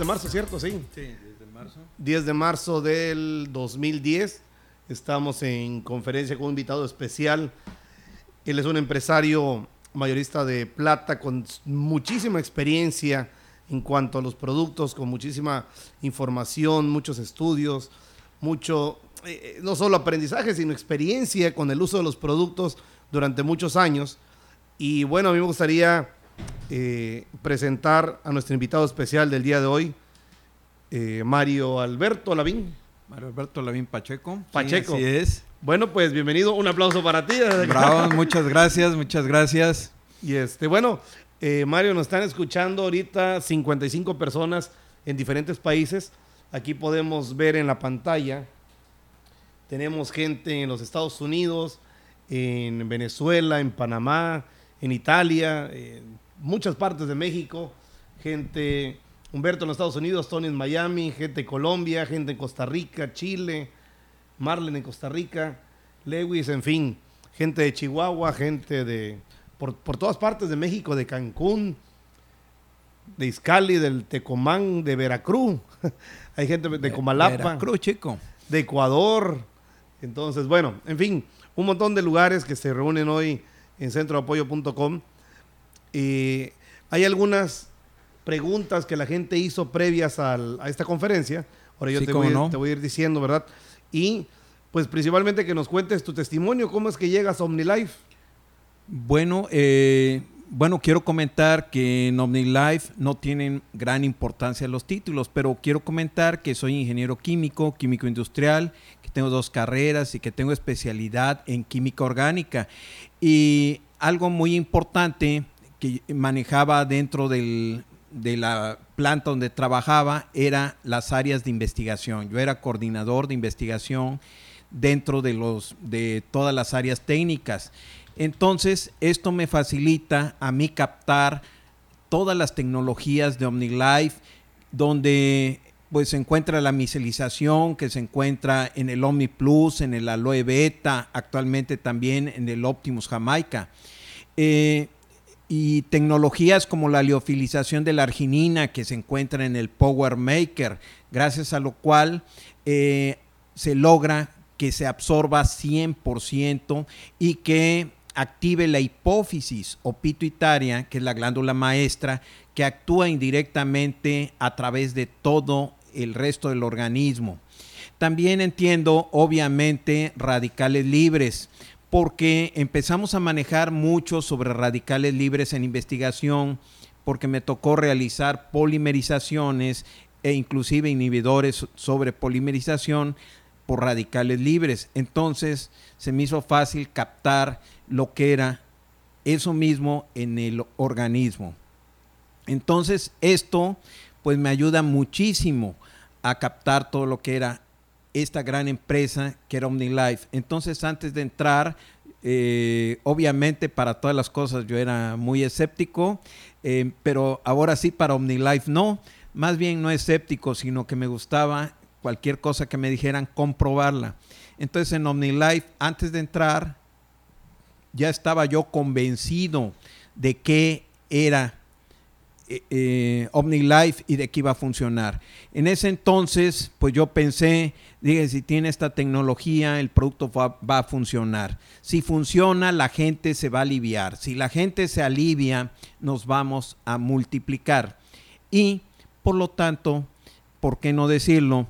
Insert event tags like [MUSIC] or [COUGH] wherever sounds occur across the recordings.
de marzo, ¿cierto? Sí. Sí, 10 de marzo. 10 de marzo del 2010. Estamos en conferencia con un invitado especial. Él es un empresario mayorista de plata con muchísima experiencia en cuanto a los productos, con muchísima información, muchos estudios, mucho, eh, no solo aprendizaje, sino experiencia con el uso de los productos durante muchos años. Y bueno, a mí me gustaría eh, presentar a nuestro invitado especial del día de hoy, eh, Mario Alberto Lavín. Mario Alberto Lavín Pacheco. Pacheco. Sí, así es. Bueno, pues bienvenido, un aplauso para ti. Bravo, muchas gracias, muchas gracias. Y este, bueno, eh, Mario, nos están escuchando ahorita 55 personas en diferentes países. Aquí podemos ver en la pantalla, tenemos gente en los Estados Unidos, en Venezuela, en Panamá, en Italia, en muchas partes de México, gente, Humberto en los Estados Unidos, Tony en Miami, gente en Colombia, gente en Costa Rica, Chile, Marlen en Costa Rica, Lewis, en fin, gente de Chihuahua, gente de por, por todas partes de México, de Cancún, de Izcali, del Tecomán, de Veracruz, [LAUGHS] hay gente de Comalapa, Veracruz, chico. de Ecuador. Entonces, bueno, en fin, un montón de lugares que se reúnen hoy en centroapoyo.com. Y hay algunas preguntas que la gente hizo previas al- a esta conferencia. Ahora yo Sí, te, cómo voy, a- no. te voy a ir diciendo, ¿verdad? Y pues principalmente que nos cuentes tu testimonio, cómo es que llegas a OmniLife. Bueno, eh, bueno, quiero comentar que en OmniLife no tienen gran importancia los títulos, pero quiero comentar que soy ingeniero químico, químico industrial, que tengo dos carreras y que tengo especialidad en química orgánica. Y algo muy importante que manejaba dentro del- de la planta donde trabajaba era las áreas de investigación. Yo era coordinador de investigación dentro de los de todas las áreas técnicas. Entonces, esto me facilita a mí captar todas las tecnologías de OmniLife, donde pues se encuentra la micelización, que se encuentra en el Omni Plus, en el Aloe Beta, actualmente también en el Optimus Jamaica. Eh, y tecnologías como la liofilización de la arginina que se encuentra en el Power Maker, gracias a lo cual eh, se logra que se absorba 100% y que active la hipófisis o pituitaria, que es la glándula maestra, que actúa indirectamente a través de todo el resto del organismo. También entiendo, obviamente, radicales libres, porque empezamos a manejar mucho sobre radicales libres en investigación, porque me tocó realizar polimerizaciones e inclusive inhibidores sobre polimerización por radicales libres. Entonces se me hizo fácil captar lo que era eso mismo en el organismo. Entonces esto pues me ayuda muchísimo a captar todo lo que era esta gran empresa que era OmniLife. Entonces antes de entrar, eh, obviamente para todas las cosas yo era muy escéptico, eh, pero ahora sí para OmniLife no. Más bien no escéptico, sino que me gustaba cualquier cosa que me dijeran comprobarla. Entonces en OmniLife, antes de entrar, ya estaba yo convencido de que era eh, eh, OmniLife y de que iba a funcionar. En ese entonces, pues yo pensé, dije, si tiene esta tecnología, el producto va, va a funcionar. Si funciona, la gente se va a aliviar. Si la gente se alivia, nos vamos a multiplicar. Y, por lo tanto, ¿por qué no decirlo?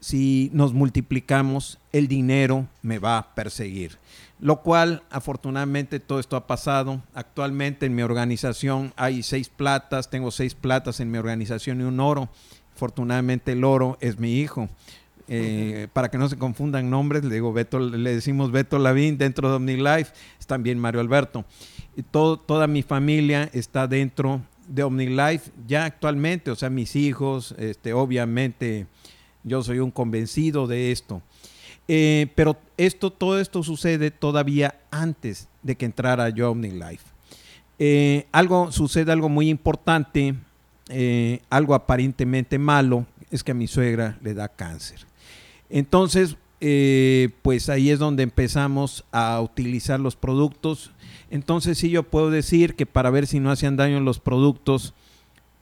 Si nos multiplicamos, el dinero me va a perseguir lo cual afortunadamente todo esto ha pasado. Actualmente en mi organización hay seis platas, tengo seis platas en mi organización y un oro. Afortunadamente el oro es mi hijo. Eh, Para que no se confundan nombres, le digo Beto, le decimos Beto Lavín dentro de OmniLife, es también Mario Alberto. Y todo, toda mi familia está dentro de OmniLife ya actualmente, o sea, mis hijos, este, obviamente yo soy un convencido de esto. Eh, pero esto, todo esto sucede todavía antes de que entrara yo a OmniLife. Eh, algo, sucede algo muy importante, eh, algo aparentemente malo, es que a mi suegra le da cáncer. Entonces, eh, pues ahí es donde empezamos a utilizar los productos. Entonces sí yo puedo decir que para ver si no hacían daño los productos,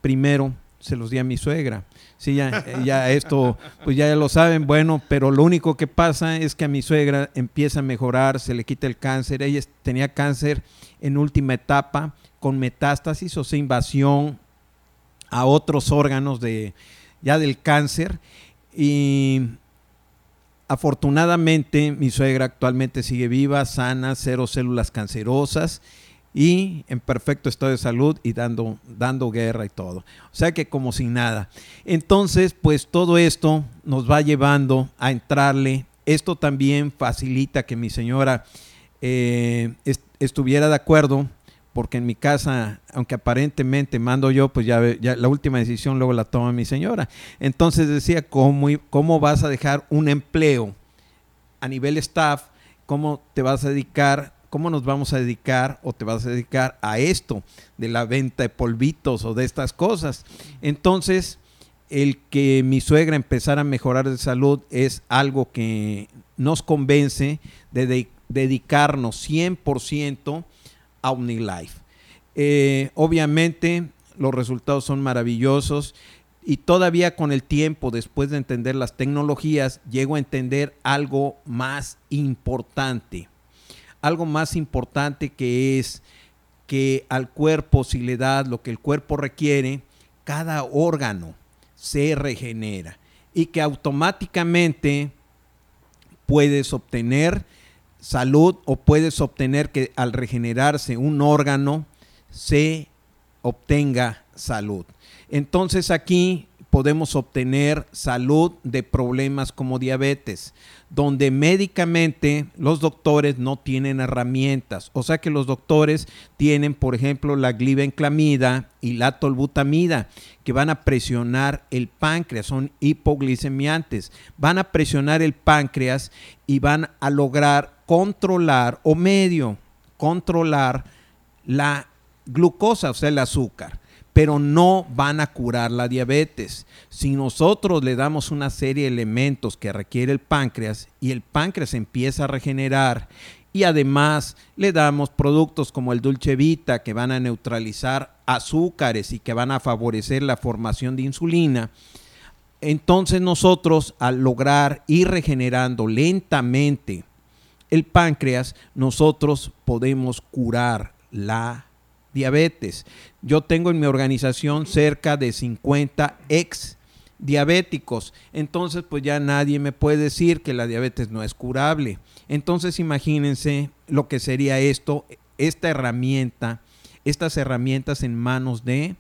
primero se los di a mi suegra. Sí, ya, ya esto, pues ya lo saben, bueno, pero lo único que pasa es que a mi suegra empieza a mejorar, se le quita el cáncer. Ella tenía cáncer en última etapa con metástasis, o sea, invasión a otros órganos de, ya del cáncer. Y afortunadamente mi suegra actualmente sigue viva, sana, cero células cancerosas y en perfecto estado de salud y dando, dando guerra y todo. O sea que como sin nada. Entonces, pues todo esto nos va llevando a entrarle. Esto también facilita que mi señora eh, estuviera de acuerdo, porque en mi casa, aunque aparentemente mando yo, pues ya, ya, la última decisión luego la toma mi señora. Entonces decía, ¿cómo, ¿cómo vas a dejar un empleo a nivel staff? ¿Cómo te vas a dedicar ¿cómo nos vamos a dedicar o te vas a dedicar a esto de la venta de polvitos o de estas cosas? Entonces, el que mi suegra empezara a mejorar de salud es algo que nos convence de, dedicarnos 100% a OmniLife. Eh, obviamente los resultados son maravillosos y todavía con el tiempo, después de entender las tecnologías, llego a entender algo más importante algo más importante que es que al cuerpo, si le das lo que el cuerpo requiere, cada órgano se regenera y que automáticamente puedes obtener salud o puedes obtener que al regenerarse un órgano se obtenga salud. Entonces aquí podemos obtener salud de problemas como diabetes, donde médicamente los doctores no tienen herramientas. O sea que los doctores tienen, por ejemplo, la glibenclamida y la tolbutamida, que van a presionar el páncreas, son hipoglicemiantes, van a presionar el páncreas y van a lograr controlar o medio controlar la glucosa, o sea, el azúcar pero no van a curar la diabetes. Si nosotros le damos una serie de elementos que requiere el páncreas y el páncreas empieza a regenerar y además le damos productos como el dulce vita que van a neutralizar azúcares y que van a favorecer la formación de insulina, entonces nosotros al lograr ir regenerando lentamente el páncreas, nosotros podemos curar la diabetes. Yo tengo en mi organización cerca de 50 ex diabéticos. Entonces, pues ya nadie me puede decir que la diabetes no es curable. Entonces, imagínense lo que sería esto, esta herramienta, estas herramientas en manos de,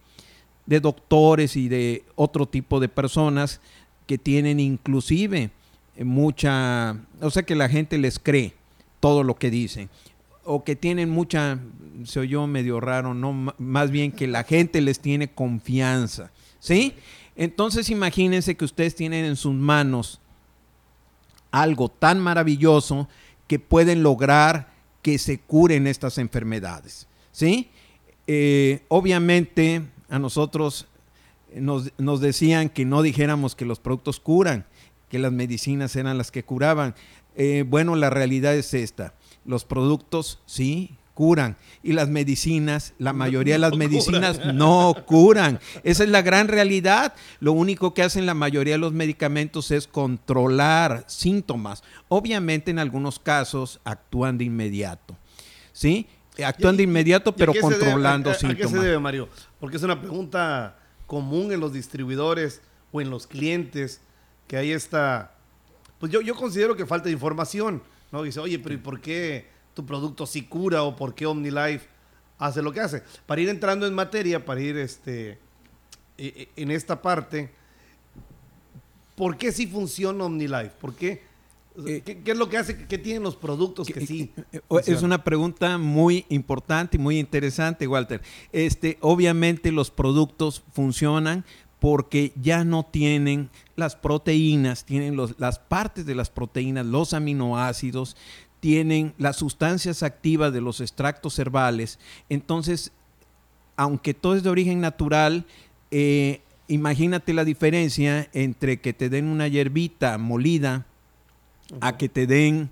de doctores y de otro tipo de personas que tienen inclusive mucha, o sea que la gente les cree todo lo que dicen o que tienen mucha, se oyó medio raro, no, más bien que la gente les tiene confianza, ¿sí? Entonces imagínense que ustedes tienen en sus manos algo tan maravilloso que pueden lograr que se curen estas enfermedades, ¿sí? Eh, obviamente a nosotros nos, nos decían que no dijéramos que los productos curan, que las medicinas eran las que curaban. Eh, bueno, la realidad es esta los productos sí curan y las medicinas, la mayoría de [LAUGHS] las medicinas no curan. Esa es la gran realidad. Lo único que hacen la mayoría de los medicamentos es controlar síntomas. Obviamente en algunos casos actúan de inmediato. ¿Sí? Actúan de inmediato, pero controlando síntomas. ¿A qué se debe, Mario? Porque es una pregunta común en los distribuidores o en los clientes que hay esta... Pues yo, yo considero que falta de información ¿no? Dice, oye, pero ¿y por qué tu producto sí cura o por qué OmniLife hace lo que hace? Para ir entrando en materia, para ir este, e, e, en esta parte, ¿por qué sí funciona OmniLife? ¿Por qué? Eh, ¿Qué, es lo que hace? ¿Qué tienen los productos que, sí? Eh, es una pregunta muy importante y muy interesante, Walter. Este, obviamente los productos funcionan porque ya no tienen las proteínas, tienen las partes de las proteínas, los aminoácidos, tienen las sustancias activas de los extractos herbales. Entonces, aunque todo es de origen natural, eh, imagínate la diferencia entre que te den una hierbita molida a que te den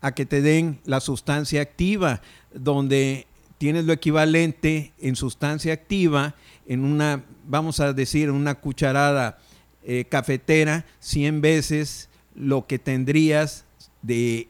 a que te den la sustancia activa, donde tienes lo equivalente en sustancia activa en una, vamos a decir, en una cucharada eh, cafetera, 100 veces lo que tendrías de,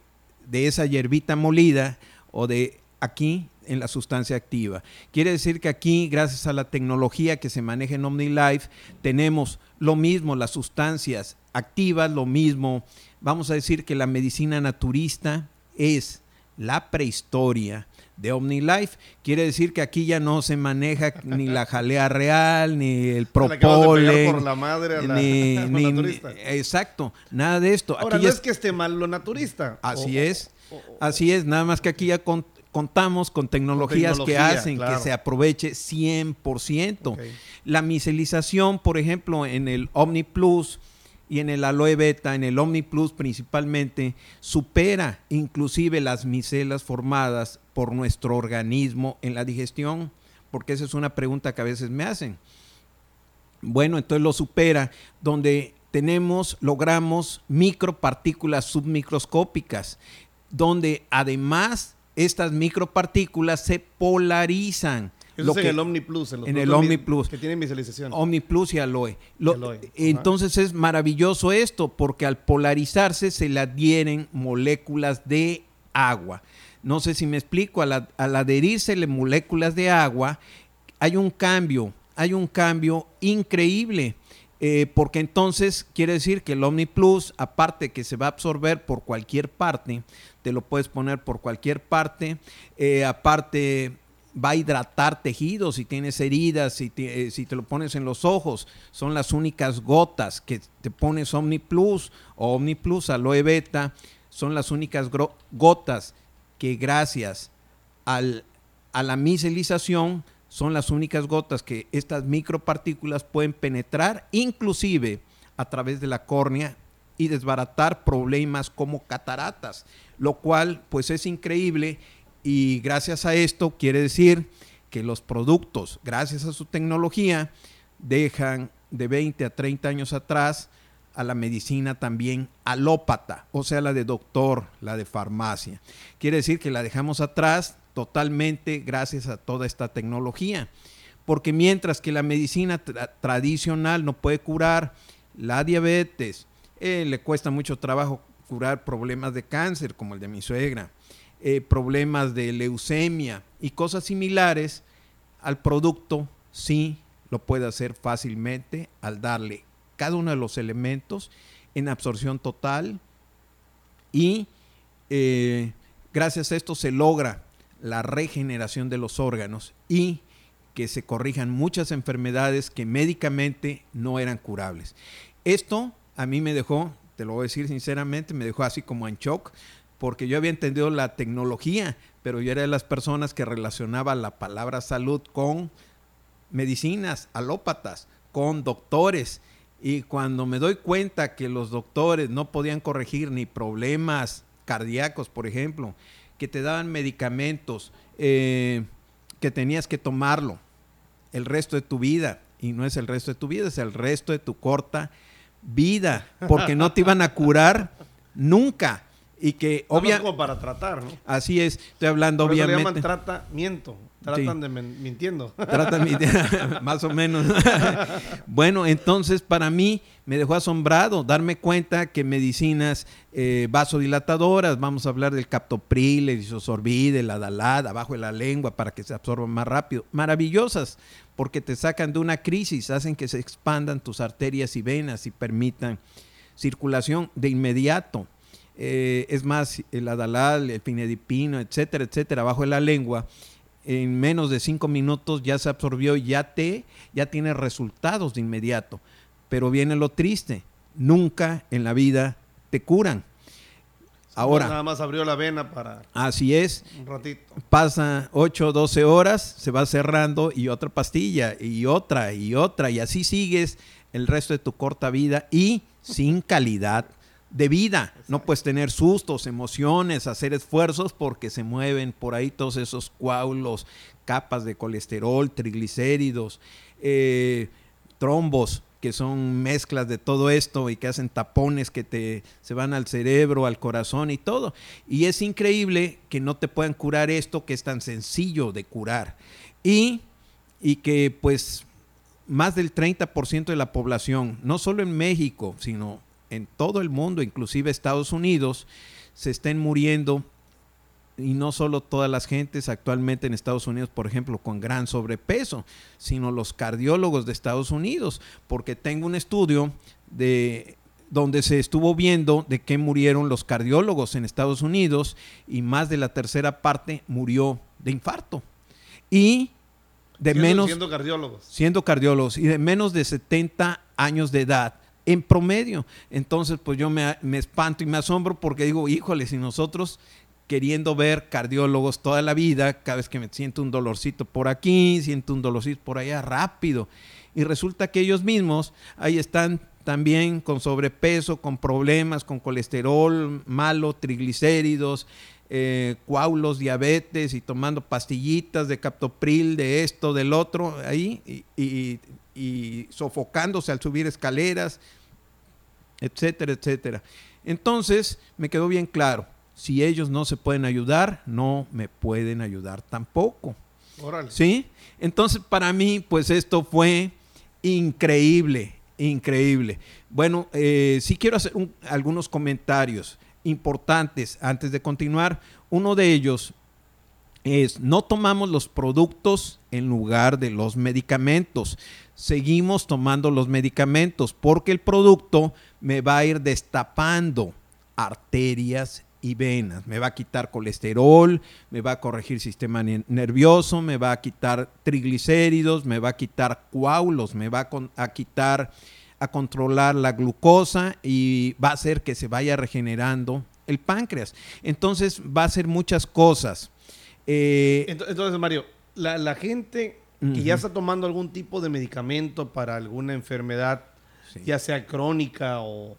de esa hierbita molida o de aquí en la sustancia activa. Quiere decir que aquí, gracias a la tecnología que se maneja en OmniLife, tenemos lo mismo, las sustancias activas, lo mismo. Vamos a decir que la medicina naturista es la prehistoria de OmniLife. Quiere decir que aquí ya no se maneja ni la jalea real, ni el propole. por la madre ni, [LAUGHS] Exacto, nada de esto. Ahora, no es que esté mal lo naturista. Así es, así es, nada más que aquí ya contamos con tecnologías que hacen que se aproveche 100%. La micelización, por ejemplo, en el Omni Plus y en el aloe beta, en el Omni Plus principalmente, supera inclusive las micelas formadas por nuestro organismo en la digestión, porque esa es una pregunta que a veces me hacen. Bueno, entonces lo supera, donde tenemos, logramos micropartículas submicroscópicas, donde además estas micropartículas se polarizan eso es en el Omni Plus. En, el Omni Plus. Que tiene visualización. Omni Plus y Aloe. entonces es maravilloso esto porque al polarizarse se le adhieren moléculas de agua. No sé si me explico, al, al adherirse moléculas de agua hay un cambio, hay un cambio increíble. Eh, porque entonces quiere decir que el Omni Plus, aparte que se va a absorber por cualquier parte, te lo puedes poner por cualquier parte, eh, aparte va a hidratar tejidos, si tienes heridas, si te, eh, si te lo pones en los ojos, son las únicas gotas que te pones Omni Plus o Omni Plus aloe beta, son las únicas gotas que gracias al, a la micelización son las únicas gotas que estas micropartículas pueden penetrar, inclusive a través de la córnea y desbaratar problemas como cataratas, lo cual pues es increíble y gracias a esto quiere decir que los productos, gracias a su tecnología, dejan de 20 a 30 años atrás a la medicina también alópata, o sea, la de doctor, la de farmacia. Quiere decir que la dejamos atrás totalmente gracias a toda esta tecnología. Porque mientras que la medicina tradicional no puede curar la diabetes, eh, le cuesta mucho trabajo curar problemas de cáncer como el de mi suegra, eh, problemas de leucemia y cosas similares, al producto sí lo puede hacer fácilmente al darle cada uno de los elementos en absorción total y eh, gracias a esto se logra la regeneración de los órganos y que se corrijan muchas enfermedades que médicamente no eran curables. Esto a mí me dejó, te lo voy a decir sinceramente, me dejó así como en shock, porque yo había entendido la tecnología, pero yo era de las personas que relacionaba la palabra salud con medicinas alópatas, con doctores. Y cuando me doy cuenta que los doctores no podían corregir ni problemas cardíacos, por ejemplo, que te daban medicamentos, eh, que tenías que tomarlo el resto de tu vida, y no es el resto de tu vida, es el resto de tu corta vida, porque no te iban a curar nunca y que obviamente para tratar, ¿no? Así es, estoy hablando Por obviamente. Le llaman tratamiento, [LAUGHS] tratan de mintiendo. Tratan [LAUGHS] más o menos. [LAUGHS] bueno, entonces para mí me dejó asombrado darme cuenta que medicinas eh, vasodilatadoras, vamos a hablar del captopril, el isosorbide, la dalada, abajo de la lengua para que se absorban más rápido, maravillosas, porque te sacan de una crisis, hacen que se expandan tus arterias y venas y permitan circulación de inmediato eh, es más, el adalal, el pinedipino, etcétera, etcétera, bajo la lengua, en menos de cinco minutos ya se absorbió y ya, te, ya tiene resultados de inmediato. Pero viene lo triste, nunca en la vida te curan. Ahora. Nada más abrió la vena para. Así es. Un ratito. Pasa 8 o 12 horas, se va cerrando y otra pastilla y otra y otra y así sigues el resto de tu corta vida y sin calidad de vida. No puedes tener sustos, emociones, hacer esfuerzos porque se mueven por ahí todos esos coágulos, capas de colesterol, triglicéridos, eh, trombos, que son mezclas de todo esto y que hacen tapones que te se van al cerebro, al corazón y todo. Y es increíble que no te puedan curar esto que es tan sencillo de curar. Y, y que pues más del 30% de la población, no solo en México, sino en todo el mundo, inclusive Estados Unidos, se estén muriendo y no solo todas las gentes actualmente en Estados Unidos, por ejemplo, con gran sobrepeso, sino los cardiólogos de Estados Unidos, porque tengo un estudio de donde se estuvo viendo de qué murieron los cardiólogos en Estados Unidos y más de la tercera parte murió de infarto. Y de menos siendo cardiólogos. Siendo cardiólogos y de menos de 70 años de edad en promedio. Entonces, pues yo me, espanto y me asombro porque digo, híjole, si nosotros queriendo ver cardiólogos toda la vida, cada vez que me siento un dolorcito por aquí, siento un dolorcito por allá, rápido. Y resulta que ellos mismos ahí están también con sobrepeso, con problemas, con colesterol malo, triglicéridos, eh, diabetes y tomando pastillitas de captopril, de esto, del otro, ahí, y, y sofocándose al subir escaleras, etcétera, etcétera. Entonces, me quedó bien claro, si ellos no se pueden ayudar, no me pueden ayudar tampoco. ¿Sí? Entonces, para mí, pues esto fue increíble, increíble. Bueno, eh, sí quiero hacer algunos comentarios importantes antes de continuar. Uno de ellos es, no tomamos los productos en lugar de los medicamentos. Seguimos tomando los medicamentos porque el producto me va a ir destapando arterias y venas. Me va a quitar colesterol, me va a corregir sistema nervioso, me va a quitar triglicéridos, me va a quitar coágulos, me va a, quitar, a controlar la glucosa y va a hacer que se vaya regenerando el páncreas. Entonces va a hacer muchas cosas. Eh, entonces, Mario, la, gente que ya está tomando algún tipo de medicamento para alguna enfermedad, ya sea crónica o,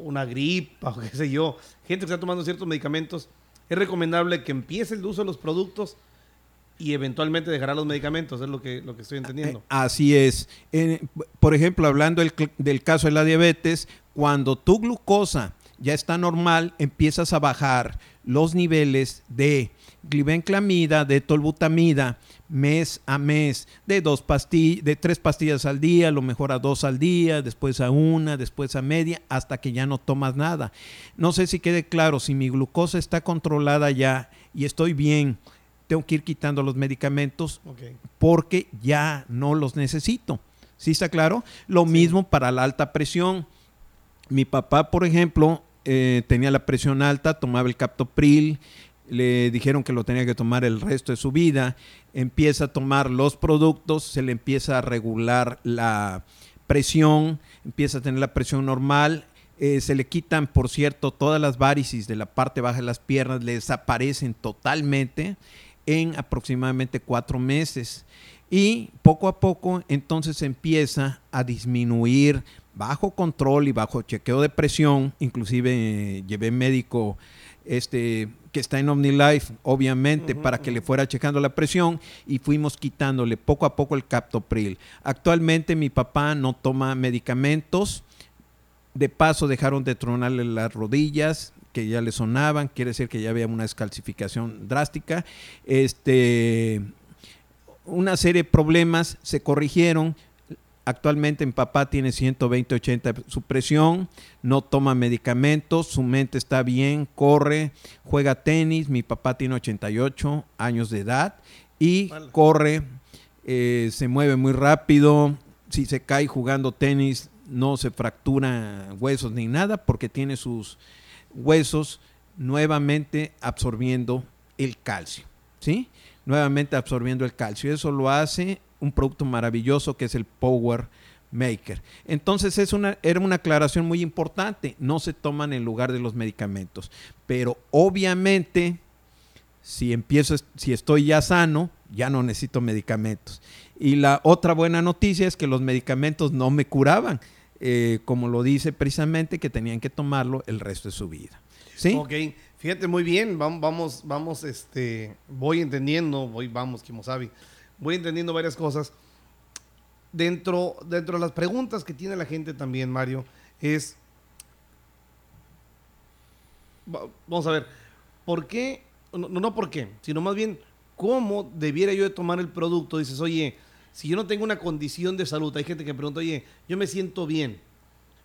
una gripa [LAUGHS] o qué sé yo, gente que está tomando ciertos medicamentos, es recomendable que empiece el uso de los productos y eventualmente dejará los medicamentos, es lo que, lo que estoy entendiendo. Eh, así es. por ejemplo, hablando del, del, caso de la diabetes, cuando tu glucosa ya está normal, empiezas a bajar los niveles de glibenclamida, de tolbutamida, mes a mes, de dos pastillas, de tres pastillas al día, lo mejor a dos al día, después a una, después a media, hasta que ya no tomas nada. No sé si quede claro, si mi glucosa está controlada ya y estoy bien, tengo que ir quitando los medicamentos porque ya no los necesito. ¿Sí está claro? Lo mismo para la alta presión. Mi papá, por ejemplo, eh, tenía la presión alta, tomaba el captopril, le dijeron que lo tenía que tomar el resto de su vida, empieza a tomar los productos, se le empieza a regular la presión, empieza a tener la presión normal, eh, se le quitan, por cierto, todas las varices de la parte baja de las piernas, le desaparecen totalmente en aproximadamente cuatro meses. Y poco a poco entonces empieza a disminuir bajo control y bajo chequeo de presión, inclusive eh, llevé médico este que está en OmniLife, obviamente, para que le fuera checando la presión y fuimos quitándole poco a poco el captopril. Actualmente mi papá no toma medicamentos, de paso dejaron de tronarle las rodillas, que ya le sonaban, quiere decir que ya había una descalcificación drástica. Este, una serie de problemas se corrigieron, Actualmente mi papá tiene 120, 80 su presión, no toma medicamentos, su mente está bien, corre, juega tenis. Mi papá tiene 88 años de edad y corre, eh, se mueve muy rápido. Si se cae jugando tenis, no se fractura huesos ni nada porque tiene sus huesos nuevamente absorbiendo el calcio. ¿Sí? Nuevamente absorbiendo el calcio. Eso lo hace un producto maravilloso que es el Power Maker. Entonces es una, era una aclaración muy importante, no se toman en lugar de los medicamentos, pero obviamente si empiezo, si estoy ya sano, ya no necesito medicamentos. Y la otra buena noticia es que los medicamentos no me curaban, eh, como lo dice precisamente que tenían que tomarlo el resto de su vida. ¿Sí? Ok, fíjate muy bien, vamos, vamos, vamos este, voy entendiendo, voy, vamos, Kimosabi voy entendiendo varias cosas. dentro, dentro de las preguntas que tiene la gente también, Mario, es, vamos a ver, ¿por qué? No, no por qué, sino más bien, ¿cómo debiera yo de tomar el producto? Dices, oye, si yo no tengo una condición de salud, hay gente que pregunta, oye, yo me siento bien,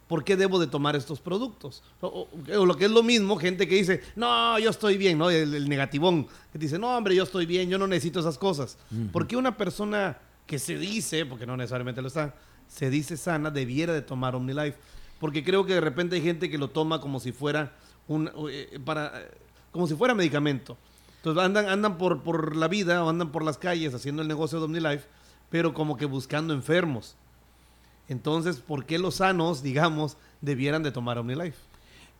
¿por qué debo de tomar estos productos? O, lo que es lo mismo, gente que dice, no, yo estoy bien, ¿no? El, negativón, que dice, no, hombre, yo estoy bien, yo no necesito esas cosas. ¿Por qué una persona que se dice, porque no necesariamente lo está, se dice sana, debiera de tomar OmniLife? Porque creo que de repente hay gente que lo toma como si fuera un, eh, para, como si fuera medicamento. Entonces andan, andan por, por la vida o andan por las calles haciendo el negocio de OmniLife, pero como que buscando enfermos. Entonces, ¿por qué los sanos, digamos, debieran de tomar OmniLife?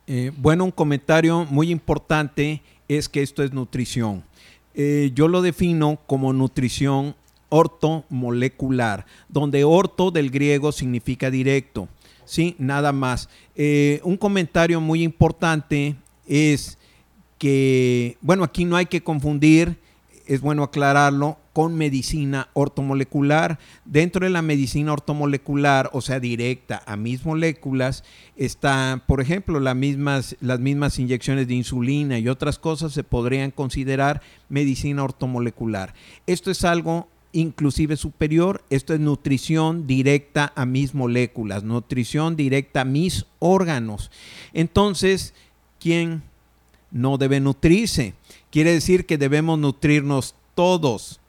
Eh, bueno, un comentario muy importante es que esto es nutrición. Eh, yo lo defino como nutrición ortomolecular, donde orto del griego significa directo, ¿sí? Nada más. Eh, un comentario muy importante es que, bueno, aquí no hay que confundir, es bueno aclararlo, con medicina ortomolecular. Dentro de la medicina ortomolecular, o sea, directa a mis moléculas, está, por ejemplo, las mismas, las mismas inyecciones de insulina y otras cosas se podrían considerar medicina ortomolecular. Esto es algo inclusive superior, esto es nutrición directa a mis moléculas, nutrición directa a mis órganos. Entonces, ¿quién no debe nutrirse? Quiere decir que debemos nutrirnos todos,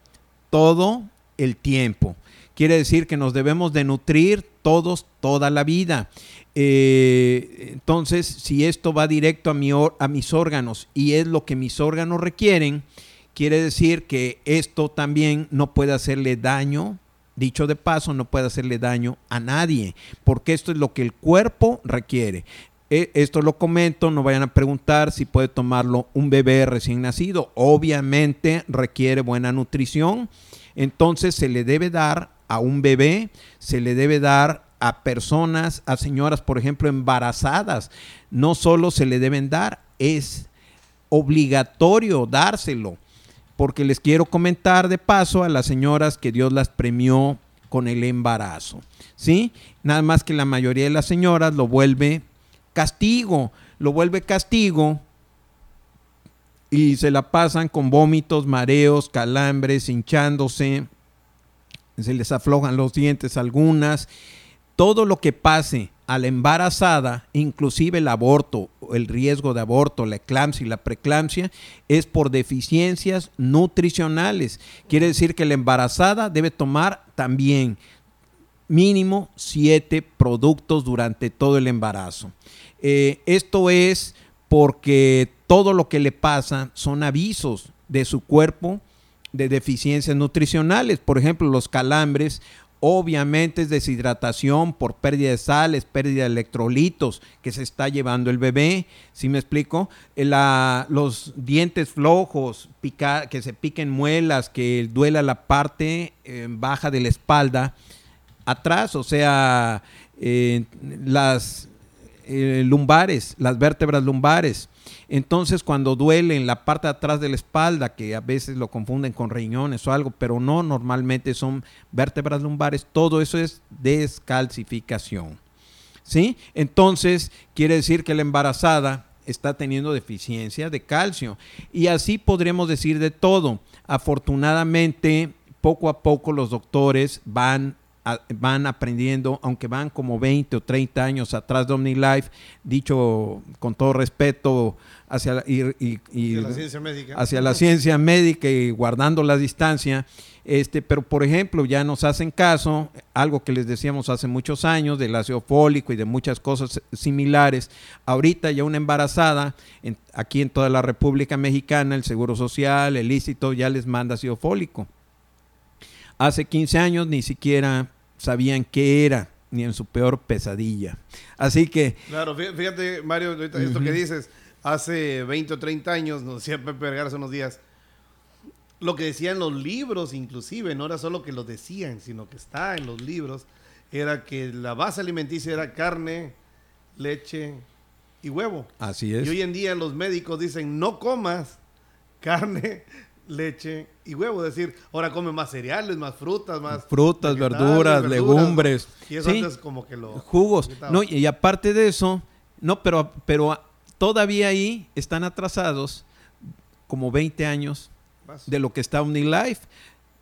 todo el tiempo. Quiere decir que nos debemos de nutrir todos toda la vida. Eh, entonces, si esto va directo a, mi a mis órganos y es lo que mis órganos requieren, quiere decir que esto también no puede hacerle daño, dicho de paso, no puede hacerle daño a nadie, porque esto es lo que el cuerpo requiere. E, esto lo comento, no vayan a preguntar si puede tomarlo un bebé recién nacido. Obviamente requiere buena nutrición, entonces se le debe dar a un bebé, se le debe dar a personas, a señoras, por ejemplo, embarazadas. No solo se le deben dar, es obligatorio dárselo, porque les quiero comentar de paso a las señoras que Dios las premió con el embarazo. ¿Sí? Nada más que la mayoría de las señoras lo vuelve castigo, lo vuelve castigo y se la pasan con vómitos, mareos, calambres, hinchándose, se les aflojan los dientes algunas. Todo lo que pase a la embarazada, inclusive el aborto, el riesgo de aborto, la eclampsia y la preeclampsia, es por deficiencias nutricionales. Quiere decir que la embarazada debe tomar también mínimo siete productos durante todo el embarazo. Eh, esto es porque todo lo que le pasa son avisos de su cuerpo de deficiencias nutricionales. Por ejemplo, los calambres obviamente es deshidratación por pérdida de sales, pérdida de electrolitos que se está llevando el bebé, ¿sí me explico? Eh, los dientes flojos, que se piquen muelas, que duela la parte eh, baja de la espalda, atrás, o sea, las eh, lumbares, las vértebras lumbares. Entonces, cuando duele en la parte de atrás de la espalda, que a veces lo confunden con riñones o algo, pero no, normalmente son vértebras lumbares, todo eso es descalcificación. ¿Sí? Entonces, quiere decir que la embarazada está teniendo deficiencia de calcio. Y así podríamos decir de todo. Afortunadamente, poco a poco los doctores van van aprendiendo, aunque van como 20 o 30 años atrás de OmniLife, dicho con todo respeto hacia la, y, la ciencia médica. hacia la ciencia médica y guardando la distancia. Este, pero por ejemplo, ya nos hacen caso, algo que les decíamos hace muchos años, del ácido fólico y de muchas cosas similares. Ahorita ya una embarazada, aquí en toda la República Mexicana, el Seguro Social, el lícito, ya les manda ácido fólico hace 15 años ni siquiera sabían qué era, ni en su peor pesadilla. Así que... Claro, fíjate, Mario, esto que dices, hace 20 o 30 años, nos decía Pepe Vergara hace unos días, lo que decían los libros inclusive, no era solo que lo decían, sino que está en los libros, era que la base alimenticia era carne, leche y huevo. Así es. Y hoy en día los médicos dicen, no comas carne, leche y huevo. Es decir, ahora come más cereales, más frutas, más... Frutas, verduras, legumbres. Y eso Sí. antes como que lo... Jugos. quitaba. No, y aparte de eso, no, pero, pero todavía ahí están atrasados como 20 años Más. de lo que está OmniLife.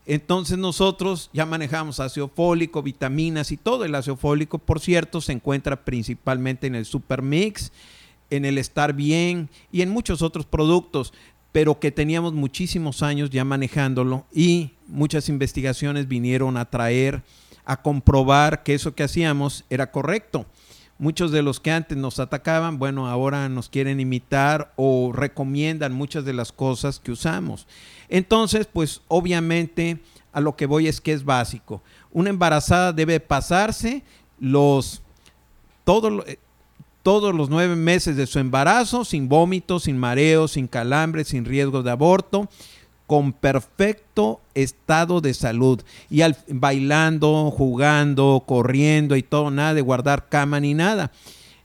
Entonces nosotros ya manejamos ácido fólico, vitaminas y todo. El ácido fólico, por cierto, se encuentra principalmente en el Supermix, en el Estar Bien y en muchos otros productos, pero que teníamos muchísimos años ya manejándolo y muchas investigaciones vinieron a traer, a comprobar que eso que hacíamos era correcto. Muchos de los que antes nos atacaban, bueno, ahora nos quieren imitar o recomiendan muchas de las cosas que usamos. Entonces, pues obviamente a lo que voy es que es básico. Una embarazada debe pasarse los todos lo- eh, todos los nueve meses de su embarazo sin vómitos, sin mareos, sin calambres, sin riesgo de aborto, con perfecto estado de salud y al, bailando, jugando, corriendo y todo, nada de guardar cama ni nada.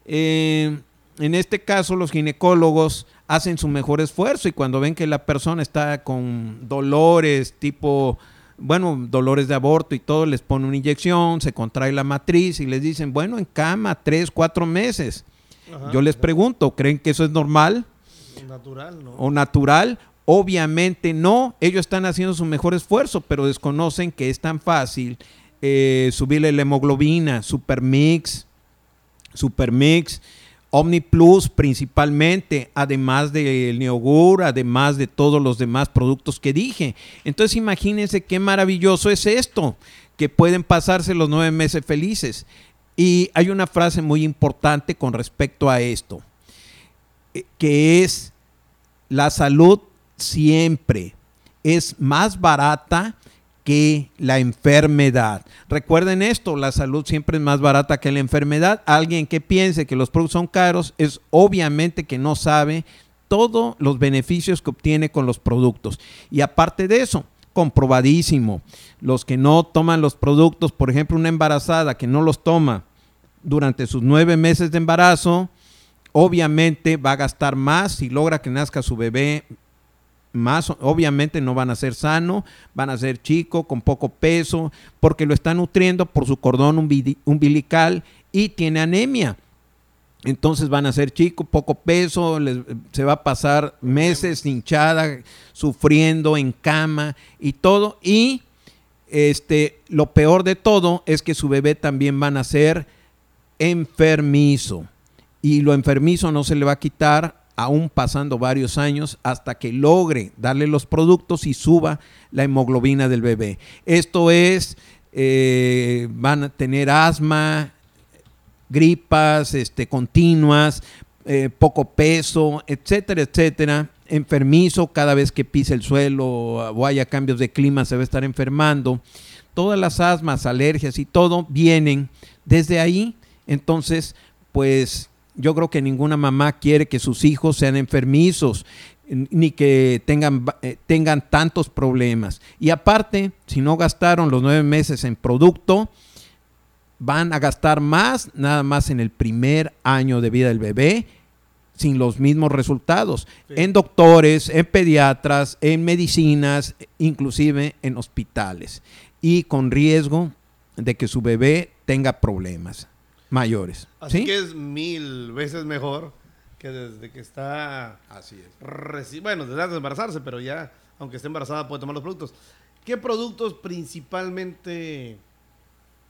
Eh, en este caso, los ginecólogos hacen su mejor esfuerzo y cuando ven que la persona está con dolores tipo, bueno, dolores de aborto y todo, les pone una inyección, se contrae la matriz y les dicen, bueno, en cama, tres, cuatro meses. Ajá. Yo les pregunto, ¿creen que eso es normal Natural, ¿no? o natural? Obviamente no, ellos están haciendo su mejor esfuerzo, pero desconocen que es tan fácil eh, subirle la hemoglobina, Supermix, Supermix, Omni Plus principalmente, además del Neogur, además de todos los demás productos que dije. Entonces imagínense qué maravilloso es esto, que pueden pasarse los nueve meses felices. Y hay una frase muy importante con respecto a esto, eh, que es la salud siempre es más barata que la enfermedad. Recuerden esto, la salud siempre es más barata que la enfermedad. Alguien que piense que los productos son caros es obviamente que no sabe todos los beneficios que obtiene con los productos. Y aparte de eso, comprobadísimo, los que no toman los productos, por ejemplo, una embarazada que no los toma durante sus nueve meses de embarazo, obviamente va a gastar más si logra que nazca su bebé más obviamente no van a ser sano, van a ser chico, con poco peso, porque lo está nutriendo por su cordón umbi- umbilical y tiene anemia. Entonces van a ser chico, poco peso, les- se va a pasar meses hinchada, sufriendo en cama y todo. Y este, lo peor de todo es que su bebé también van a ser enfermizo. Y lo enfermizo no se le va a quitar aún pasando varios años hasta que logre darle los productos y suba la hemoglobina del bebé. Esto es, eh, van a tener asma, gripas este, continuas, eh, poco peso, etcétera, etcétera. Enfermizo cada vez que pise el suelo o haya cambios de clima se va a estar enfermando. Todas las asmas, alergias y todo vienen desde ahí. Entonces, pues yo creo que ninguna mamá quiere que sus hijos sean enfermizos ni que tengan, eh, tengan tantos problemas. Y aparte, si no gastaron los nueve meses en producto, van a gastar más nada más en el primer año de vida del bebé sin los mismos resultados. Sí. En doctores, en pediatras, en medicinas, inclusive en hospitales. Y con riesgo de que su bebé tenga problemas mayores. Así ¿sí? que es mil veces mejor que desde que está... Así es. reci- Bueno, desde antes de embarazarse, pero ya, aunque esté embarazada, puede tomar los productos. ¿Qué productos principalmente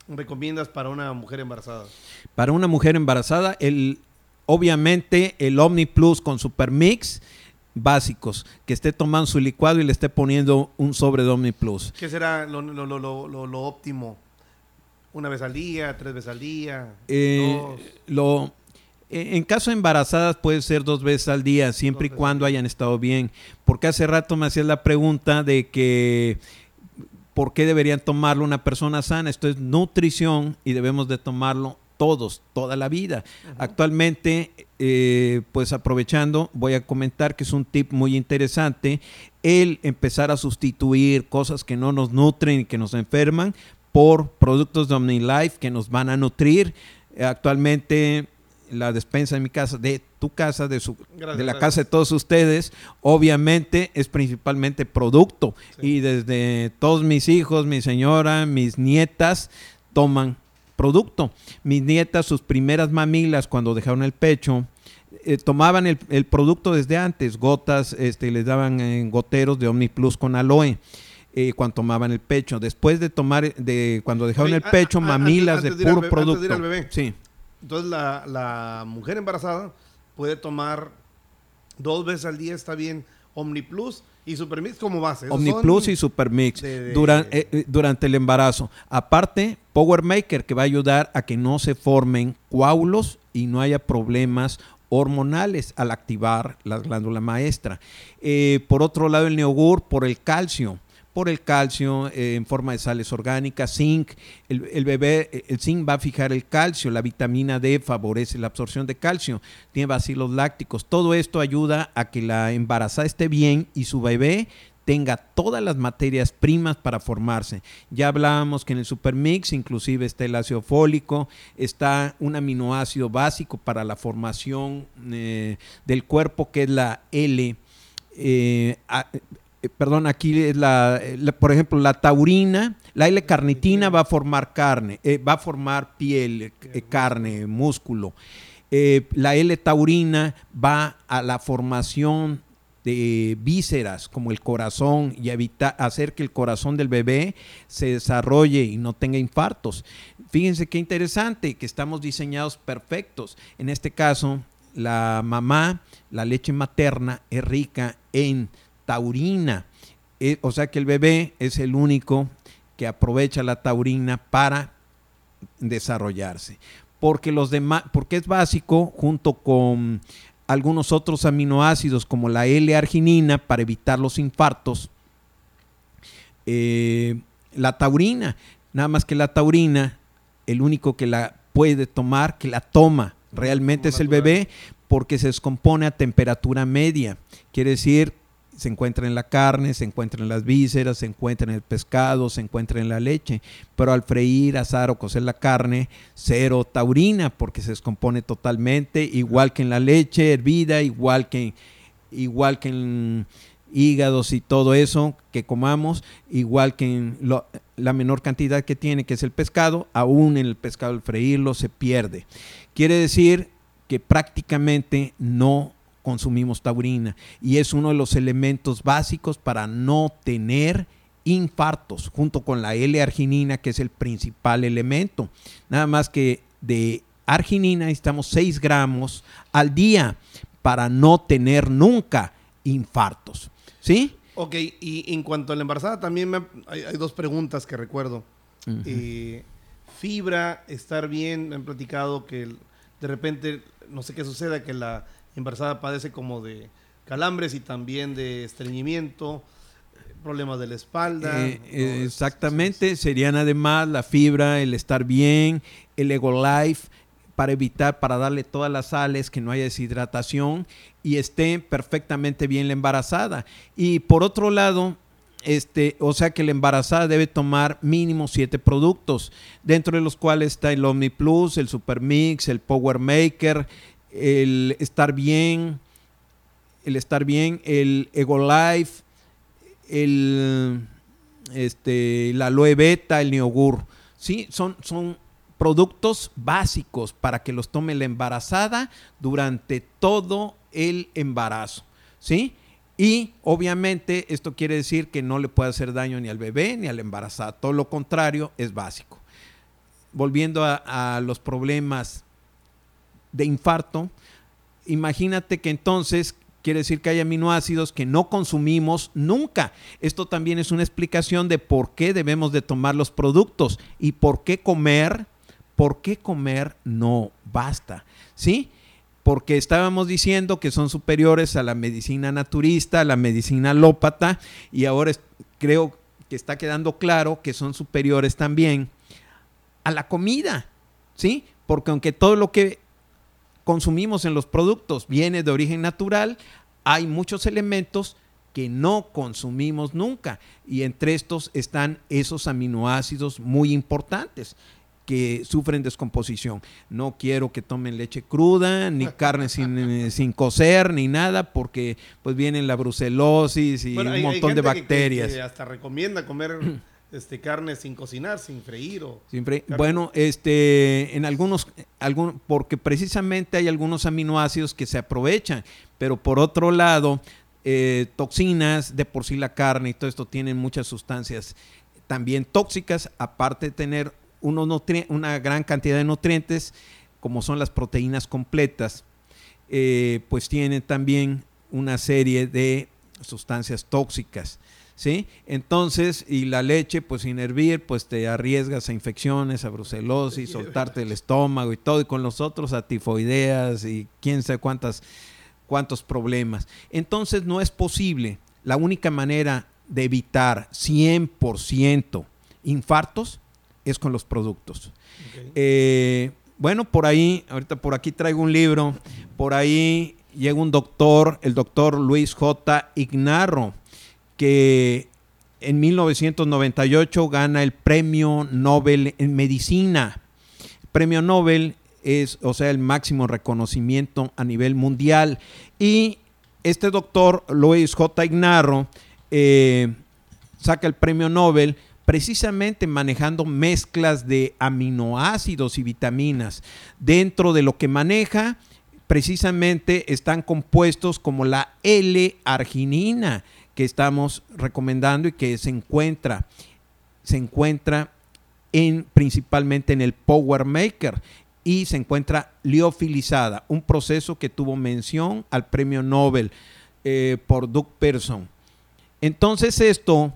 recomiendas para una mujer embarazada? Para una mujer embarazada, el, obviamente el Omni Plus con Supermix básicos, que esté tomando su licuado y le esté poniendo un sobre de Omni Plus. ¿Qué será lo- lo- lo- lo óptimo? ¿Una vez al día? ¿Tres veces al día? Eh, dos? lo, eh, en caso de embarazadas puede ser dos veces al día, siempre y cuando hayan estado bien. Porque hace rato me hacías la pregunta de que por qué deberían tomarlo una persona sana. Esto es nutrición y debemos de tomarlo todos, toda la vida. Actualmente, eh, pues aprovechando, voy a comentar que es un tip muy interesante el empezar a sustituir cosas que no nos nutren y que nos enferman por productos de OmniLife que nos van a nutrir. Eh, Actualmente la despensa en mi casa de tu casa, de, su, de la casa de todos ustedes, obviamente es principalmente producto. Y desde todos mis hijos, mi señora, mis nietas, toman producto. Mis nietas, sus primeras mamilas, cuando dejaron el pecho, eh, tomaban el, producto desde antes, gotas, este, les daban en goteros de OmniPlus con aloe. Eh, cuando tomaban el pecho. Después de tomar, de cuando dejaron el pecho, mamilas de puro producto. Sí. Entonces la, mujer embarazada puede tomar dos veces al día, está bien, OmniPlus y Supermix como base. OmniPlus y Supermix durante, eh, eh, durante el embarazo. Aparte, Power Maker que va a ayudar a que no se formen coágulos y no haya problemas hormonales al activar la glándula maestra. por otro lado, el Neogur por el calcio por el calcio eh, en forma de sales orgánicas, zinc. El, bebé, el zinc va a fijar el calcio, la vitamina D favorece la absorción de calcio, tiene vacilos lácticos. Todo esto ayuda a que la embarazada esté bien y su bebé tenga todas las materias primas para formarse. Ya hablábamos que en el supermix inclusive está el ácido fólico, está un aminoácido básico para la formación eh, del cuerpo que es la L. Eh, eh, perdón, aquí es la, por ejemplo, la taurina, la L-carnitina va a formar carne, eh, va a formar piel, eh, carne, músculo. la L-taurina va a la formación de vísceras como el corazón y hacer que el corazón del bebé se desarrolle y no tenga infartos. Fíjense qué interesante que estamos diseñados perfectos. En este caso, la mamá, la leche materna es rica en taurina. Eh, o sea que el bebé es el único que aprovecha la taurina para desarrollarse. Porque los demás, porque es básico junto con algunos otros aminoácidos como la L-arginina para evitar los infartos. Eh, la taurina, nada más que la taurina, el único que la puede tomar, que la toma realmente es el bebé porque se descompone a temperatura media. Quiere decir se encuentra en la carne, se encuentra en las vísceras, se encuentra en el pescado, se encuentra en la leche, pero al freír, asar o cocer la carne, cero taurina porque se descompone totalmente, igual que en la leche hervida, igual que, igual que en hígados y todo eso que comamos, igual que en la menor cantidad que tiene, que es el pescado, aún en el pescado al freírlo se pierde. Quiere decir que prácticamente no consumimos taurina y es uno de los elementos básicos para no tener infartos junto con la L-arginina que es el principal elemento. Nada más que de arginina necesitamos 6 gramos al día para no tener nunca infartos. ¿Sí? Ok, y en cuanto a la embarazada también hay, dos preguntas que recuerdo. Eh, fibra, estar bien, me han platicado que de repente, no sé qué suceda, que la embarazada padece como de calambres y también de estreñimiento, problemas de la espalda. Eh, eh, exactamente, serían además la fibra, el estar bien, el Ego Life, para evitar, para darle todas las sales, que no haya deshidratación y esté perfectamente bien la embarazada. Y por otro lado, este, o sea que la embarazada debe tomar mínimo siete productos, dentro de los cuales está el Omni Plus, el Super Mix, el Power Maker, el estar bien, el estar bien, el Ego Life, el, este, la aloe beta, el neogur. ¿sí? Son, son productos básicos para que los tome la embarazada durante todo el embarazo. ¿sí? Y obviamente esto quiere decir que no le puede hacer daño ni al bebé ni a la embarazada. Todo lo contrario es básico. Volviendo a, a los problemas de infarto, imagínate que entonces quiere decir que hay aminoácidos que no consumimos nunca. Esto también es una explicación de por qué debemos de tomar los productos y por qué comer, por qué comer no basta, ¿sí? Porque estábamos diciendo que son superiores a la medicina naturista, a la medicina alópata, y ahora creo que está quedando claro que son superiores también a la comida, ¿sí? Porque aunque todo lo que consumimos en los productos viene de origen natural, hay muchos elementos que no consumimos nunca y entre estos están esos aminoácidos muy importantes. que sufren descomposición. No quiero que tomen leche cruda, ni [LAUGHS] carne sin, sin cocer, ni nada, porque pues viene la brucelosis y un montón de bacterias. Que, hasta recomienda comer [CLEARS THROAT] este, carne sin cocinar, sin freír o bueno, este, en algunos, algún, porque precisamente hay algunos aminoácidos que se aprovechan, pero por otro lado, eh, toxinas, de por sí la carne y todo esto tienen muchas sustancias también tóxicas, aparte de tener una gran cantidad de nutrientes, como son las proteínas completas, eh, pues tienen también una serie de sustancias tóxicas. ¿Sí? Entonces, y la leche, pues sin hervir, pues te arriesgas a infecciones, a brucelosis, [LAUGHS] soltarte el estómago y todo, y con los otros a tifoideas y quién sabe cuántas, cuántos problemas. Entonces, no es posible. La única manera de evitar 100% infartos es con los productos. Eh, bueno, por ahí, ahorita por aquí traigo un libro, por ahí llega un doctor, el doctor Luis J. Ignarro, que en 1998 gana el premio Nobel en medicina. premio Nobel es, o sea, el máximo reconocimiento a nivel mundial. Y este doctor Luis J. Ignarro eh, saca el premio Nobel precisamente manejando mezclas de aminoácidos y vitaminas. Dentro de lo que maneja, precisamente están compuestos como la L-arginina que estamos recomendando y que se encuentra, se encuentra en, principalmente en el Power Maker y se encuentra liofilizada, un proceso que tuvo mención al premio Nobel eh, por Doug Pearson. Entonces esto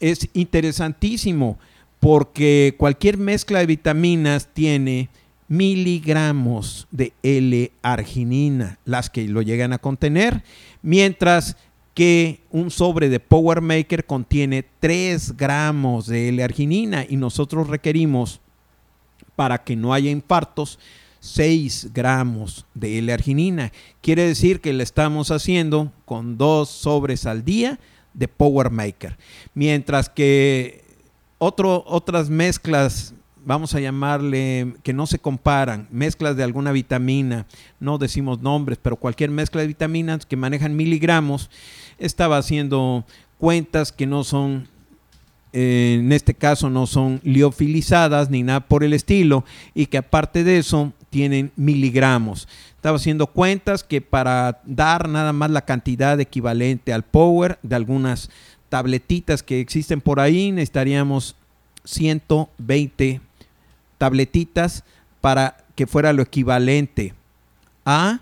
es interesantísimo porque cualquier mezcla de vitaminas tiene miligramos de L-arginina, las que lo llegan a contener, mientras que un sobre de Power Maker contiene 3 gramos de L-arginina y nosotros requerimos, para que no haya infartos, 6 gramos de L-arginina. Quiere decir que le estamos haciendo con dos sobres al día de Power Maker. Mientras que otro, otras mezclas, vamos a llamarle, que no se comparan, mezclas de alguna vitamina, no decimos nombres, pero cualquier mezcla de vitaminas que manejan miligramos, estaba haciendo cuentas que no son eh, en este caso no son liofilizadas ni nada por el estilo y que aparte de eso tienen miligramos. Estaba haciendo cuentas que para dar nada más la cantidad equivalente al power de algunas tabletitas que existen por ahí, necesitaríamos 120 tabletitas para que fuera lo equivalente a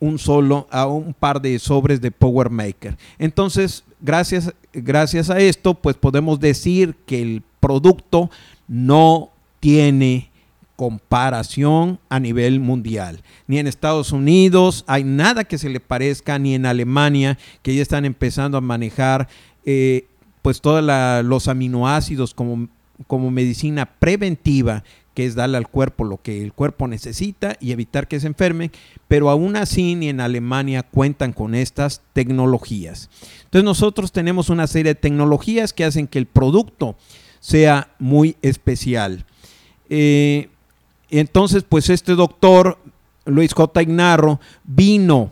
un solo, a un par de sobres de Power Maker. Entonces, gracias, gracias a esto, pues podemos decir que el producto no tiene comparación a nivel mundial. Ni en Estados Unidos hay nada que se le parezca, ni en Alemania, que ya están empezando a manejar eh, pues todos los aminoácidos como, como medicina preventiva, que es darle al cuerpo lo que el cuerpo necesita y evitar que se enferme, pero aún así ni en Alemania cuentan con estas tecnologías. Entonces nosotros tenemos una serie de tecnologías que hacen que el producto sea muy especial. Eh, entonces, pues este doctor, Luis J. Ignarro, vino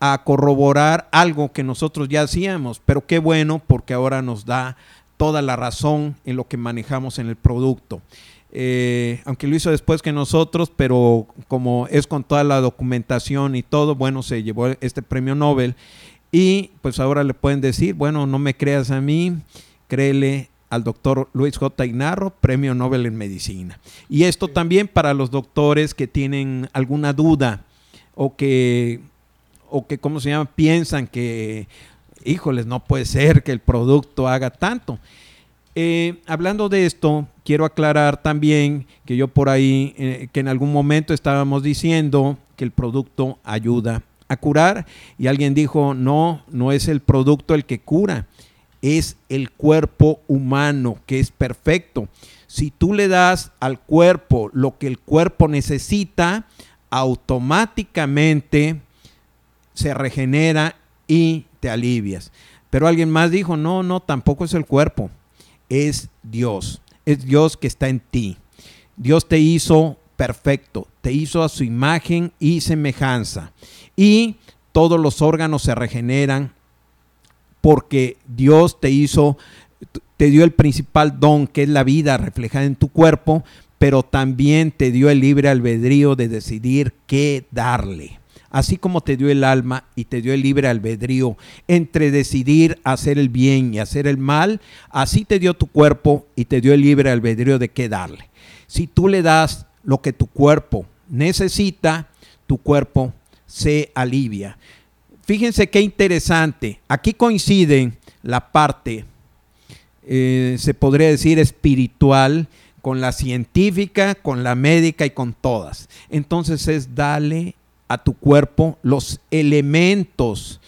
a corroborar algo que nosotros ya hacíamos, pero qué bueno porque ahora nos da toda la razón en lo que manejamos en el producto. Eh, aunque lo hizo después que nosotros, pero como es con toda la documentación y todo, bueno, se llevó este premio Nobel y pues ahora le pueden decir, bueno, no me creas a mí, créele al doctor Luis J. Ignarro, Premio Nobel en Medicina. Y esto también para los doctores que tienen alguna duda o que, o que ¿cómo se llama? Piensan que, híjoles, no puede ser que el producto haga tanto. Eh, hablando de esto, quiero aclarar también que yo por ahí, eh, que en algún momento estábamos diciendo que el producto ayuda a curar y alguien dijo, no, no es el producto el que cura, es el cuerpo humano, que es perfecto. Si tú le das al cuerpo lo que el cuerpo necesita, automáticamente se regenera y te alivias. Pero alguien más dijo, no, no, tampoco es el cuerpo, es Dios. es Dios que está en ti. Dios te hizo perfecto, te hizo a su imagen y semejanza. Y todos los órganos se regeneran porque Dios te hizo, te dio el principal don que es la vida reflejada en tu cuerpo, pero también te dio el libre albedrío de decidir qué darle. Así como te dio el alma y te dio el libre albedrío entre decidir hacer el bien y hacer el mal, así te dio tu cuerpo y te dio el libre albedrío de qué darle. Si tú le das lo que tu cuerpo necesita, tu cuerpo se alivia. Fíjense qué interesante. Aquí coincide la parte, eh, se podría decir, espiritual con la científica, con la médica y con todas. Entonces es darle a tu cuerpo los elementos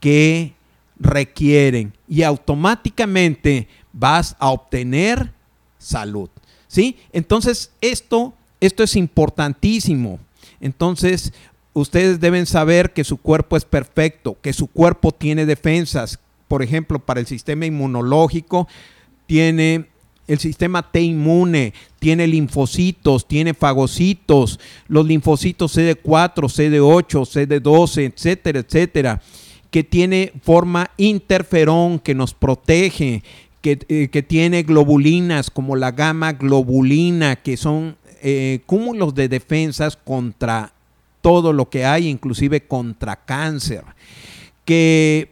que requieren y automáticamente vas a obtener salud. ¿Sí? Entonces esto, esto es importantísimo. Entonces ustedes deben saber que su cuerpo es perfecto, que su cuerpo tiene defensas. Por ejemplo, para el sistema inmunológico tiene el sistema T inmune, tiene linfocitos, tiene fagocitos, los linfocitos CD4, CD8, CD12, etcétera, etcétera, que tiene forma interferón que nos protege, que, eh, que tiene globulinas como la gamma globulina, que son eh, cúmulos de defensas contra todo lo que hay, inclusive contra cáncer, que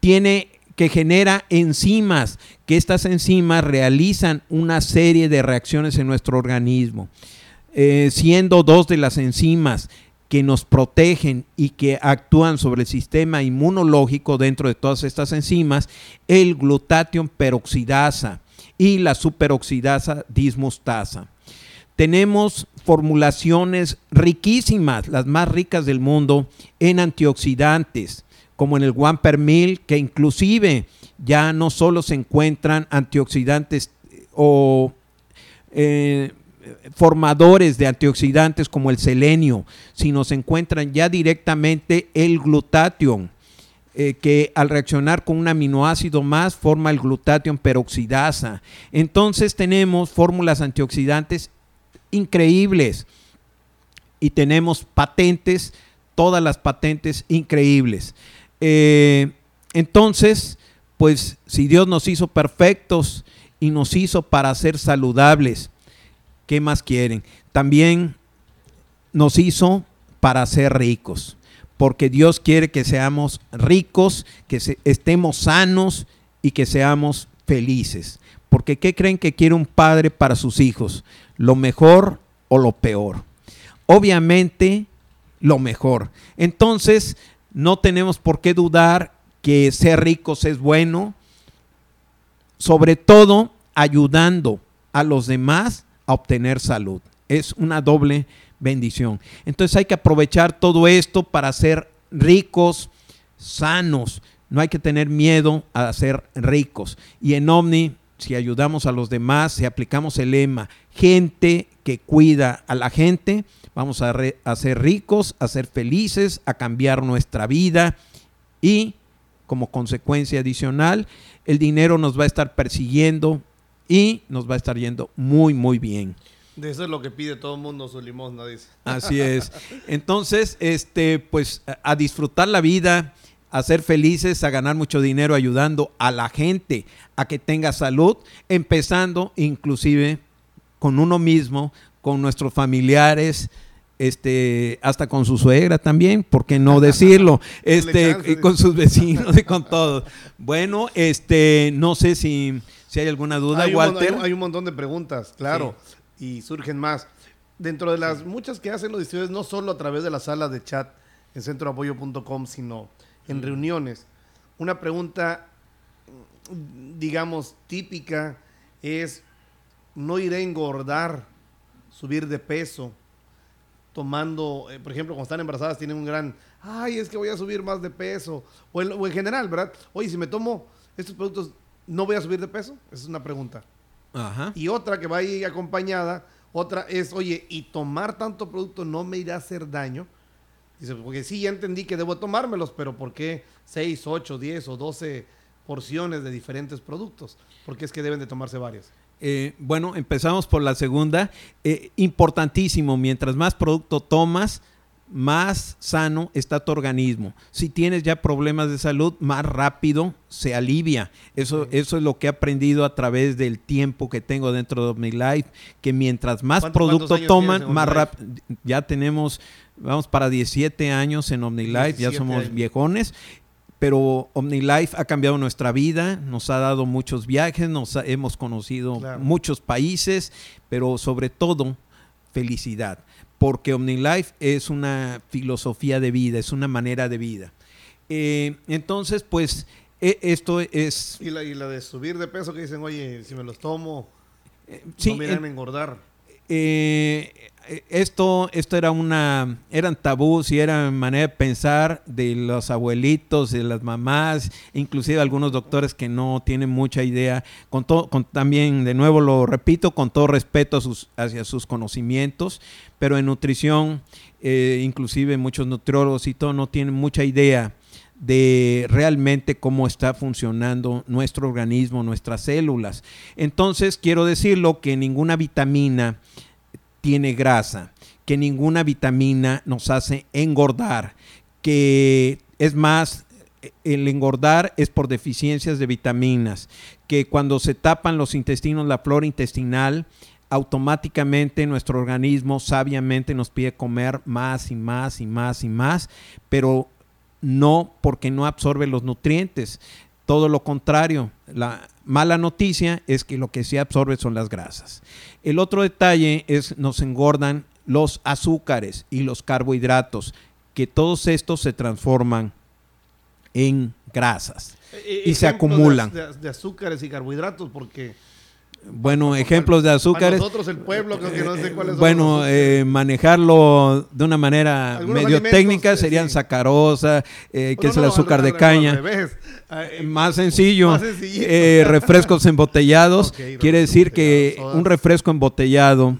tiene que genera enzimas, que estas enzimas realizan una serie de reacciones en nuestro organismo, eh, siendo dos de las enzimas que nos protegen y que actúan sobre el sistema inmunológico dentro de todas estas enzimas, el glutatión peroxidasa y la superoxidasa dismustasa. Tenemos formulaciones riquísimas, las más ricas del mundo, en antioxidantes, como en el One Per Mil, que inclusive ya no solo se encuentran antioxidantes eh, o eh, formadores de antioxidantes como el selenio, sino se encuentran ya directamente el glutatión, eh, que al reaccionar con un aminoácido más forma el glutatión peroxidasa. Entonces tenemos fórmulas antioxidantes increíbles y tenemos patentes, todas las patentes increíbles. Eh, entonces, pues si Dios nos hizo perfectos y nos hizo para ser saludables, ¿qué más quieren? También nos hizo para ser ricos, porque Dios quiere que seamos ricos, que estemos sanos y que seamos felices. Porque ¿qué creen que quiere un padre para sus hijos? ¿Lo mejor o lo peor? Obviamente, lo mejor. Entonces, no tenemos por qué dudar que ser ricos es bueno, sobre todo ayudando a los demás a obtener salud. Es una doble bendición. Entonces hay que aprovechar todo esto para ser ricos, sanos. No hay que tener miedo a ser ricos. Y en Omni, si ayudamos a los demás, si aplicamos el lema, gente que cuida a la gente, vamos a, ser ricos, a ser felices, a cambiar nuestra vida y como consecuencia adicional, el dinero nos va a estar persiguiendo y nos va a estar yendo muy, muy bien. De eso es lo que pide todo el mundo su limosna, dice. Así es. [LAUGHS] Entonces, este, pues a disfrutar la vida, a ser felices, a ganar mucho dinero ayudando a la gente a que tenga salud, empezando inclusive con uno mismo, con nuestros familiares, este, hasta con su suegra también, ¿por qué no decirlo? [LAUGHS] Este, con sus vecinos y con todos. Bueno, este, no sé si, si hay alguna duda, hay Walter. Un, hay, un montón de preguntas, claro, y surgen más. Dentro de las muchas que hacen los distribuidores, no solo a través de la sala de chat en centroapoyo.com, sino en mm. reuniones. Una pregunta, digamos, típica es, no iré a engordar subir de peso, tomando, eh, por ejemplo, cuando están embarazadas tienen un gran, ay, es que voy a subir más de peso, o en, general, ¿verdad? Oye, si me tomo estos productos, ¿no voy a subir de peso? Esa es una pregunta. Y otra que va ahí acompañada, otra es, oye, ¿y tomar tanto producto no me irá a hacer daño? Dice, porque sí, ya entendí que debo tomármelos, pero ¿por qué 6, 8, 10 o 12 porciones de diferentes productos? Porque es que deben de tomarse varias. Eh, bueno, empezamos por la segunda. Eh, importantísimo, mientras más producto tomas, más sano está tu organismo. Si tienes ya problemas de salud, más rápido se alivia. Eso, eso es lo que he aprendido a través del tiempo que tengo dentro de OmniLife, que mientras más producto toman, más rápido. Ya tenemos, vamos para 17 años en OmniLife, ya somos viejones pero OmniLife ha cambiado nuestra vida, nos ha dado muchos viajes, nos hemos conocido muchos países, pero sobre todo felicidad porque OmniLife es una filosofía de vida, es una manera de vida. Eh, entonces, pues, e, esto es... ¿Y la, de subir de peso que dicen, oye, si me los tomo, eh, no me irán a engordar. Eh, esto, esto era una, eran tabús y era manera de pensar de los abuelitos, de las mamás, inclusive algunos doctores que no tienen mucha idea, con todo, también, de nuevo lo repito, con todo respeto a sus, hacia sus conocimientos, pero en nutrición, eh, inclusive muchos nutriólogos y todo no tienen mucha idea de realmente cómo está funcionando nuestro organismo, nuestras células. Entonces, quiero decirlo que ninguna vitamina tiene grasa, que ninguna vitamina nos hace engordar, que es más, el engordar es por deficiencias de vitaminas, que cuando se tapan los intestinos, la flora intestinal, automáticamente nuestro organismo sabiamente nos pide comer más y más y más y más, pero no porque no absorbe los nutrientes. Todo lo contrario, la mala noticia es que lo que sí absorbe son las grasas. El otro detalle es nos engordan los azúcares y los carbohidratos, que todos estos se transforman en grasas eh, y se acumulan. de, azúcares y carbohidratos, porque bueno, ejemplos de azúcares. nosotros el pueblo creo que no sé cuáles son. Bueno, eh, manejarlo de una manera medio técnica serían sacarosa, eh, que es el azúcar de caña. más sencillo, eh, [LAUGHS] refrescos embotellados. quiere decir que un refresco embotellado,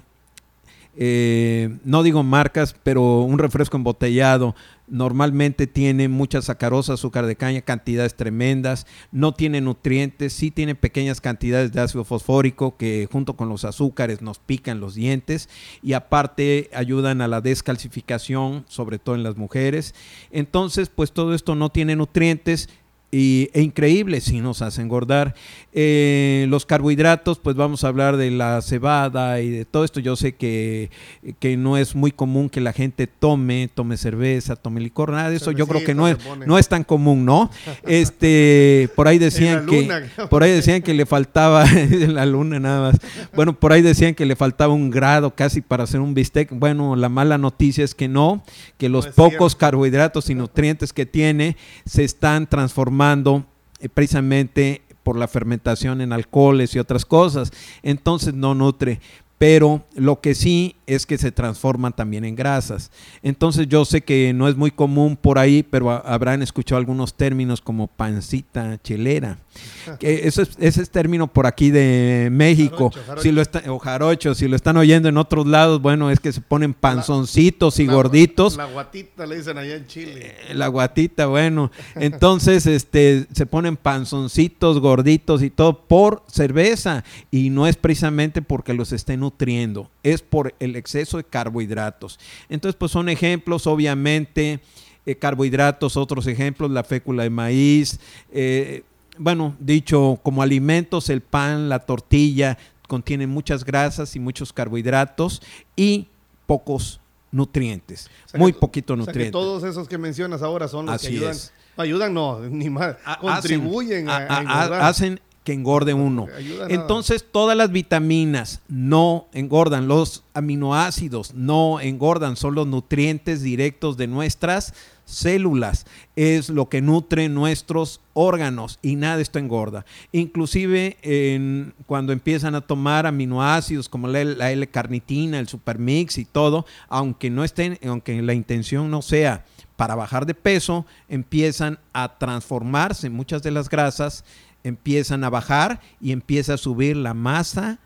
no digo marcas, pero un refresco embotellado normalmente tiene mucha sacarosa, azúcar de caña, cantidades tremendas, no tiene nutrientes, sí tiene pequeñas cantidades de ácido fosfórico que junto con los azúcares nos pican los dientes y aparte ayudan a la descalcificación, sobre todo en las mujeres. Entonces, pues todo esto no tiene nutrientes, y, e increíble si nos hace engordar. Eh, los carbohidratos, pues vamos a hablar de la cebada y de todo esto. Yo sé que, que, no es muy común que la gente tome, tome cerveza, tome licor, nada de eso. Yo creo que no es, no es tan común, ¿no? [LAUGHS] Este, por ahí decían que, [LAUGHS] por ahí decían que le faltaba, [LAUGHS] en la luna nada más. Bueno, por ahí decían que le faltaba un grado casi para hacer un bistec. Bueno, la mala noticia es que no, que los pocos carbohidratos y nutrientes que tiene se están transformando eh, precisamente por la fermentación en alcoholes y otras cosas. Entonces no nutre pero lo que sí es que se transforman también en grasas. Entonces yo sé que no es muy común por ahí, pero habrán escuchado algunos términos como pancita chelera. Que ese es término por aquí de México, Si lo está, o jarocho, si lo están oyendo en otros lados, bueno, es que se ponen panzoncitos y gorditos. La guatita le dicen allá en Chile. Eh, la guatita, bueno. Entonces, este, se ponen panzoncitos, gorditos y todo por cerveza y no es precisamente porque los estén nutriendo, es por el exceso de carbohidratos. Entonces, pues son ejemplos, obviamente, eh, carbohidratos, otros ejemplos, la fécula de maíz, eh, bueno, dicho como alimentos, el pan, la tortilla, contienen muchas grasas y muchos carbohidratos y pocos nutrientes, muy poquito nutrientes. todos esos que mencionas ahora son los que ayudan, ayudan no, ni más, contribuyen a, a, hacen que engorde uno. Entonces todas las vitaminas no engordan, los aminoácidos no engordan, son los nutrientes directos de nuestras células, es lo que nutre nuestros órganos y nada de esto engorda. Inclusive en, cuando empiezan a tomar aminoácidos como la, la L-carnitina, el supermix y todo, aunque no estén, aunque la intención no sea para bajar de peso, empiezan a transformarse muchas de las grasas empiezan a bajar y empieza a subir la masa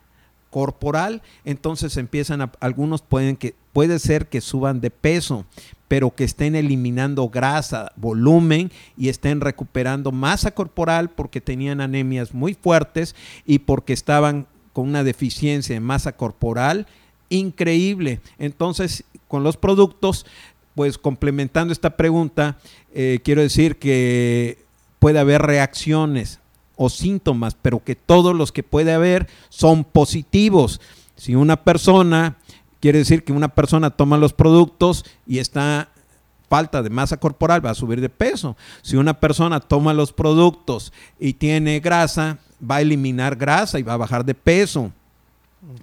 corporal, entonces empiezan a, algunos pueden que puede ser que suban de peso, pero que estén eliminando grasa, volumen y estén recuperando masa corporal porque tenían anemias muy fuertes y porque estaban con una deficiencia de masa corporal increíble. Entonces, con los productos, pues complementando esta pregunta, eh, quiero decir que puede haber reacciones o síntomas, pero que todos los que puede haber son positivos. Si una persona, quiere decir que una persona toma los productos y está falta de masa corporal, va a subir de peso. Si una persona toma los productos y tiene grasa, va a eliminar grasa y va a bajar de peso.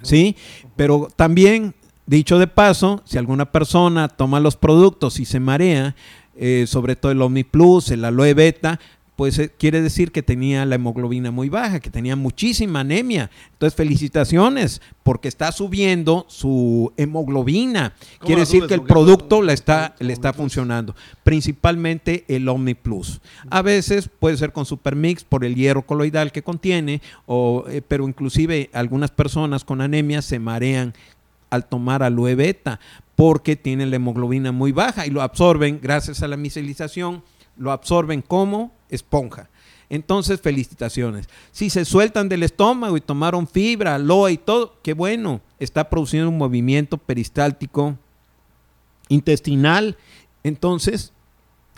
¿Sí? Pero también, dicho de paso, si alguna persona toma los productos y se marea, eh, sobre todo el OmniPlus, el aloe beta, pues eh, quiere decir que tenía la hemoglobina muy baja, que tenía muchísima anemia. Entonces, felicitaciones, porque está subiendo su hemoglobina. Quiere decir que el producto le está, le está funcionando. Principalmente el Omni Plus. A veces puede ser con Supermix por el hierro coloidal que contiene, o, eh, pero inclusive algunas personas con anemia se marean al tomar aloe beta porque tienen la hemoglobina muy baja y lo absorben gracias a la micelización lo absorben como esponja. Entonces, felicitaciones. Si se sueltan del estómago y tomaron fibra, aloe y todo, qué bueno. Está produciendo un movimiento peristáltico intestinal. Entonces,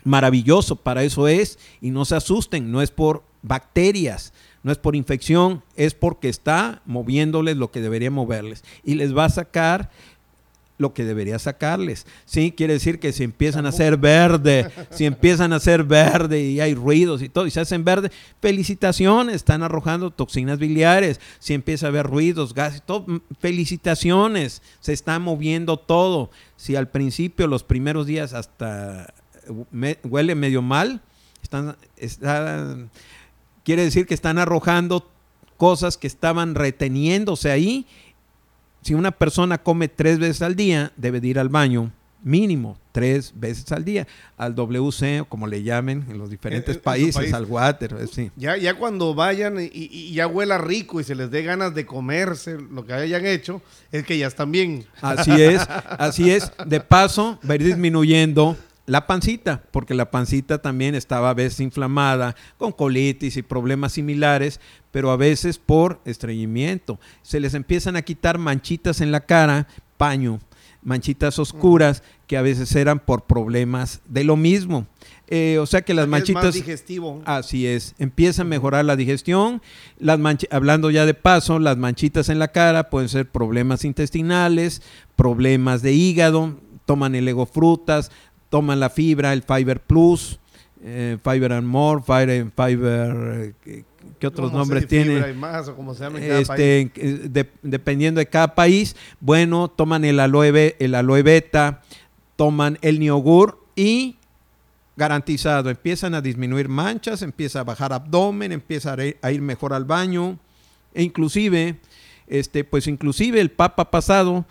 maravilloso, para eso es. Y no se asusten, no es por bacterias, no es por infección, es porque está moviéndoles lo que debería moverles. Y les va a sacar lo que debería sacarles. Sí, quiere decir que si empiezan a ser verde, si empiezan a ser verde y hay ruidos y todo, y se hacen verde, felicitaciones, están arrojando toxinas biliares. Si empieza a haber ruidos, gases, todo, mm, felicitaciones, se está moviendo todo. Si al principio, los primeros días, hasta huele medio mal, están, están, quiere decir que están arrojando cosas que estaban reteniéndose ahí si una persona come tres veces al día, debe de ir al baño mínimo tres veces al día, al WC o como le llamen en los diferentes países, al water. Sí. Ya, ya cuando vayan y, ya huela rico y se les dé ganas de comerse lo que hayan hecho, es que ya están bien. Así es, [LAUGHS] así es. De paso, va a ir disminuyendo la pancita, porque la pancita también estaba a veces inflamada, con colitis y problemas similares, pero a veces por estreñimiento. Se les empiezan a quitar manchitas en la cara, paño, manchitas oscuras, que a veces eran por problemas de lo mismo. Eh, o sea que las manchitas. Es más digestivo. Así es. Empieza a mejorar la digestión. Las hablando ya de paso, las manchitas en la cara pueden ser problemas intestinales, problemas de hígado. Toman el ego frutas, toman la fibra, el Fiber Plus, eh, Fiber and More, Fiber, Fiber eh, ¿qué otros nombres tiene? Más, o como se llama este, eh, dependiendo de cada país, bueno, toman el aloe, el aloe beta, toman el niogur y garantizado, empiezan a disminuir manchas, empieza a bajar abdomen, empieza a ir mejor al baño, e inclusive, este, pues inclusive el Papa pasado,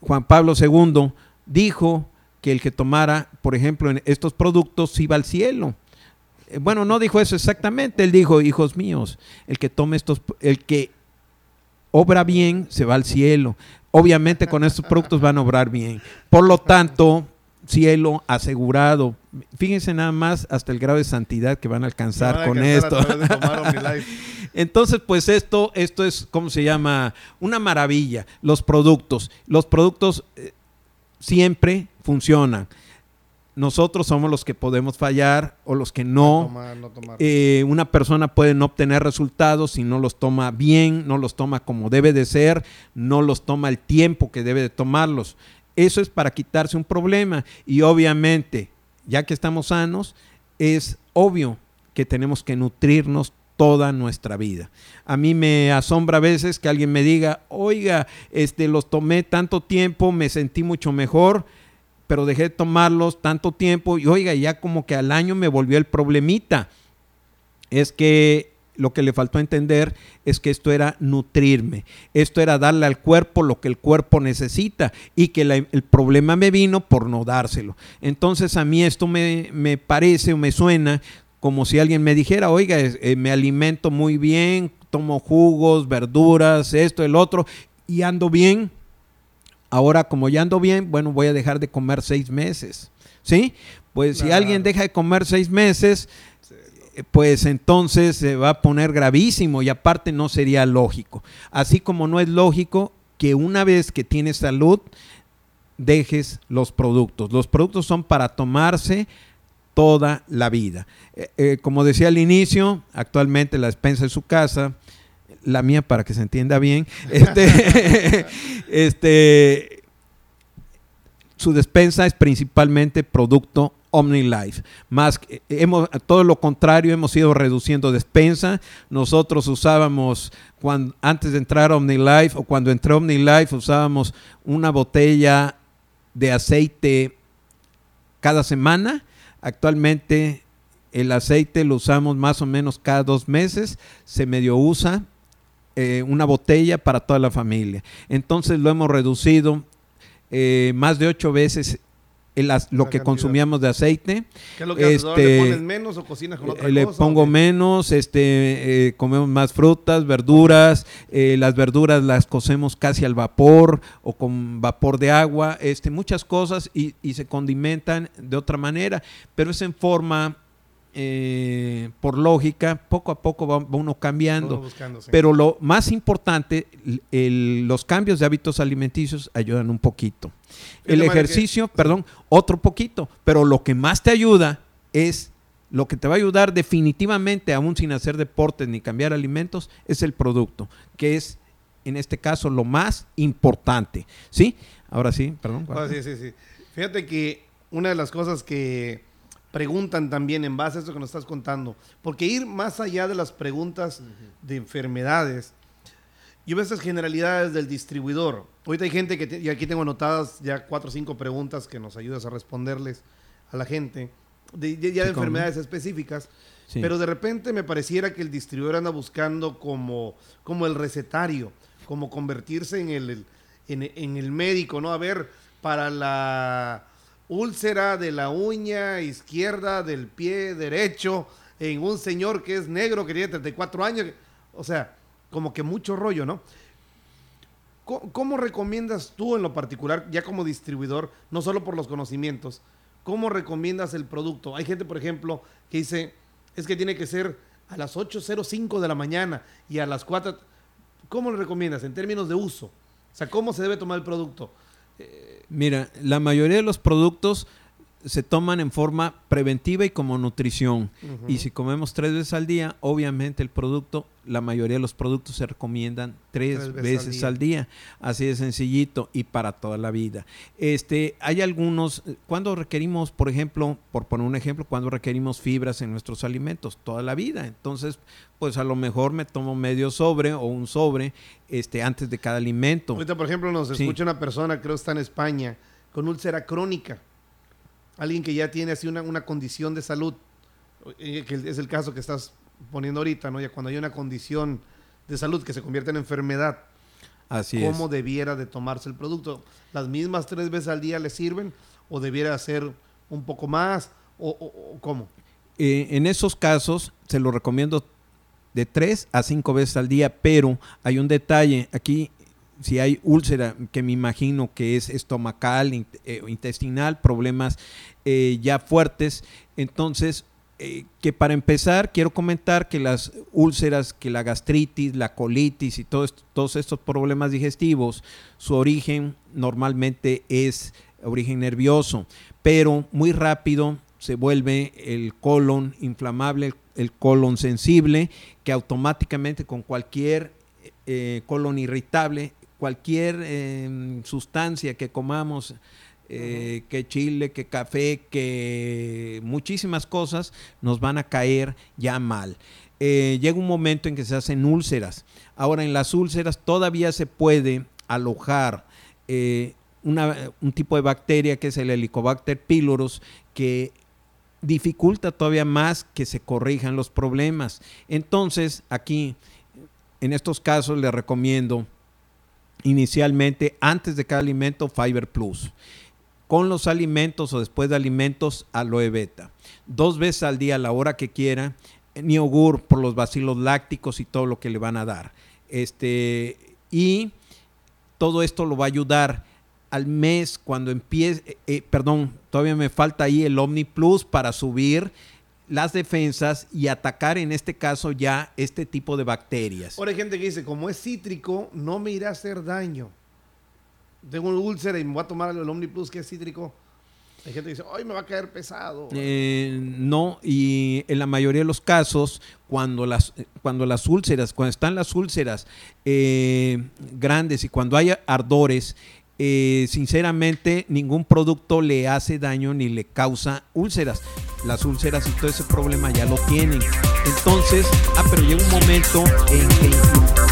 Juan Pablo II, dijo que el que tomara, por ejemplo, en estos productos iba al cielo. Eh, bueno, no dijo eso exactamente, él dijo, hijos míos, el que tome estos, el que obra bien se va al cielo. Obviamente con estos productos van a obrar bien. Por lo tanto, cielo asegurado. Fíjense nada más hasta el grado de santidad que van a alcanzar con esto. [LAUGHS] Entonces, pues esto, esto es, ¿cómo se llama? Una maravilla. Los productos. Los productos eh, siempre funcionan. Nosotros somos los que podemos fallar o los que no. Eh, una persona puede no obtener resultados si no los toma bien, no los toma como debe de ser, no los toma el tiempo que debe de tomarlos. Eso es para quitarse un problema. Y obviamente, ya que estamos sanos, es obvio que tenemos que nutrirnos toda nuestra vida. A mí me asombra a veces que alguien me diga, oiga, este, los tomé tanto tiempo, me sentí mucho mejor pero dejé de tomarlos tanto tiempo y oiga, ya como que al año me volvió el problemita. Es que lo que le faltó entender es que esto era nutrirme, esto era darle al cuerpo lo que el cuerpo necesita y que el problema me vino por no dárselo. Entonces a mí esto me, me parece o me suena como si alguien me dijera, oiga, eh, me alimento muy bien, tomo jugos, verduras, esto, el otro, y ando bien, Ahora, como ya ando bien, bueno, voy a dejar de comer seis meses. ¿Sí? Pues si alguien deja de comer seis meses, pues entonces se va a poner gravísimo y aparte no sería lógico. Así como no es lógico que una vez que tienes salud, dejes los productos. Los productos son para tomarse toda la vida. Eh, eh, como decía al inicio, actualmente la despensa de su casa, la mía para que se entienda bien, [LAUGHS] este, [LAUGHS] este, su despensa es principalmente producto OmniLife. Más eh, hemos todo lo contrario, hemos ido reduciendo despensa. Nosotros usábamos cuando antes de entrar a OmniLife o cuando entré a OmniLife usábamos una botella de aceite cada semana. Actualmente el aceite lo usamos más o menos cada dos meses, se medio usa eh, una botella para toda la familia. Entonces lo hemos reducido eh, más de ocho veces lo que consumíamos de aceite. ¿Qué es lo que este, ¿Le pones menos o cocinas con otra eh, Le pongo menos, este, eh, comemos más frutas, verduras, eh, las verduras las cocemos casi al vapor o con vapor de agua, este, muchas cosas y, y se condimentan de otra manera, pero es en forma eh, por lógica, poco a poco va, uno cambiando. Pero lo más importante, los cambios de hábitos alimenticios ayudan un poquito. El ejercicio, perdón, otro poquito. Pero lo que más te ayuda es, lo que te va a ayudar definitivamente, aún sin hacer deportes ni cambiar alimentos, es el producto, que es en este caso lo más importante. ¿Sí? Ahora sí, perdón. Ah, sí, sí, sí. Fíjate que una de las cosas que preguntan también en base a eso que nos estás contando. Porque ir más allá de las preguntas de enfermedades, yo veo esas generalidades del distribuidor. Ahorita hay gente que, y aquí tengo anotadas ya cuatro o cinco preguntas que nos ayudas a responderles a la gente, de, ya de enfermedades específicas. Pero de repente me pareciera que el distribuidor anda buscando como, como el recetario, como convertirse en el, en el médico, ¿no? A ver, para la úlcera de la uña izquierda del pie derecho en un señor que es negro, que tiene 34 años. O sea, como que mucho rollo, ¿no? ¿Cómo, recomiendas tú en lo particular, ya como distribuidor, no solo por los conocimientos, cómo recomiendas el producto? Hay gente, por ejemplo, que dice, es que tiene que ser a las 8.05 de la mañana y a las 4. ¿Cómo lo recomiendas en términos de uso? O sea, ¿cómo se debe tomar el producto? Mira, la mayoría de los productos se toman en forma preventiva y como nutrición. Y si comemos tres veces al día, obviamente el producto, la mayoría de los productos se recomiendan tres, veces, al, día. Así de sencillito y para toda la vida. Este, hay algunos, cuando requerimos, por ejemplo, por poner un ejemplo, cuando requerimos fibras en nuestros alimentos, toda la vida. Entonces, pues a lo mejor me tomo medio sobre o un sobre este, antes de cada alimento. Ahorita, por ejemplo, nos escucha una persona, creo que está en España, con úlcera crónica alguien que ya tiene así una, una condición de salud, eh, que es el caso que estás poniendo ahorita, ¿no? Ya cuando hay una condición de salud que se convierte en enfermedad, Así ¿cómo debiera de tomarse el producto? ¿Las mismas tres veces al día le sirven o debiera hacer un poco más o, cómo? Eh, en esos casos se lo recomiendo de tres a cinco veces al día, pero hay un detalle, aquí si hay úlcera, que me imagino que es estomacal, eh, intestinal, problemas eh, ya fuertes, entonces eh, que para empezar quiero comentar que las úlceras, que la gastritis, la colitis y todos estos problemas digestivos, su origen normalmente es origen nervioso, pero muy rápido se vuelve el colon inflamable, el colon sensible, que automáticamente con cualquier colon irritable cualquier em, sustancia que comamos, eh, que chile, que café, que muchísimas cosas nos van a caer ya mal. Eh, llega un momento en que se hacen úlceras. Ahora, en las úlceras todavía se puede alojar eh, un tipo de bacteria que es el Helicobacter pylorus, que dificulta todavía más que se corrijan los problemas. Entonces, aquí, en estos casos, le recomiendo inicialmente antes de cada alimento Fiber Plus. Con los alimentos o después de alimentos aloe beta. Dos veces al día a la hora que quiera. Niogur por los bacilos lácticos y todo lo que le van a dar. Este, y todo esto lo va a ayudar al mes cuando empiece, eh, perdón, todavía me falta ahí el Omni Plus para subir las defensas y atacar en este caso ya este tipo de bacterias. Ahora hay gente que dice, como es cítrico, no me irá a hacer daño. Tengo un úlcera y me voy a tomar el Omniplus que es cítrico. Hay gente que dice, ay, me va a caer pesado. Eh, no, y en la mayoría de los casos, cuando las, cuando las úlceras, cuando están las úlceras eh, grandes y cuando hay ardores, eh, sinceramente ningún producto le hace daño ni le causa úlceras. Las úlceras y todo ese problema ya lo tienen. Entonces, ah, pero llega un momento en que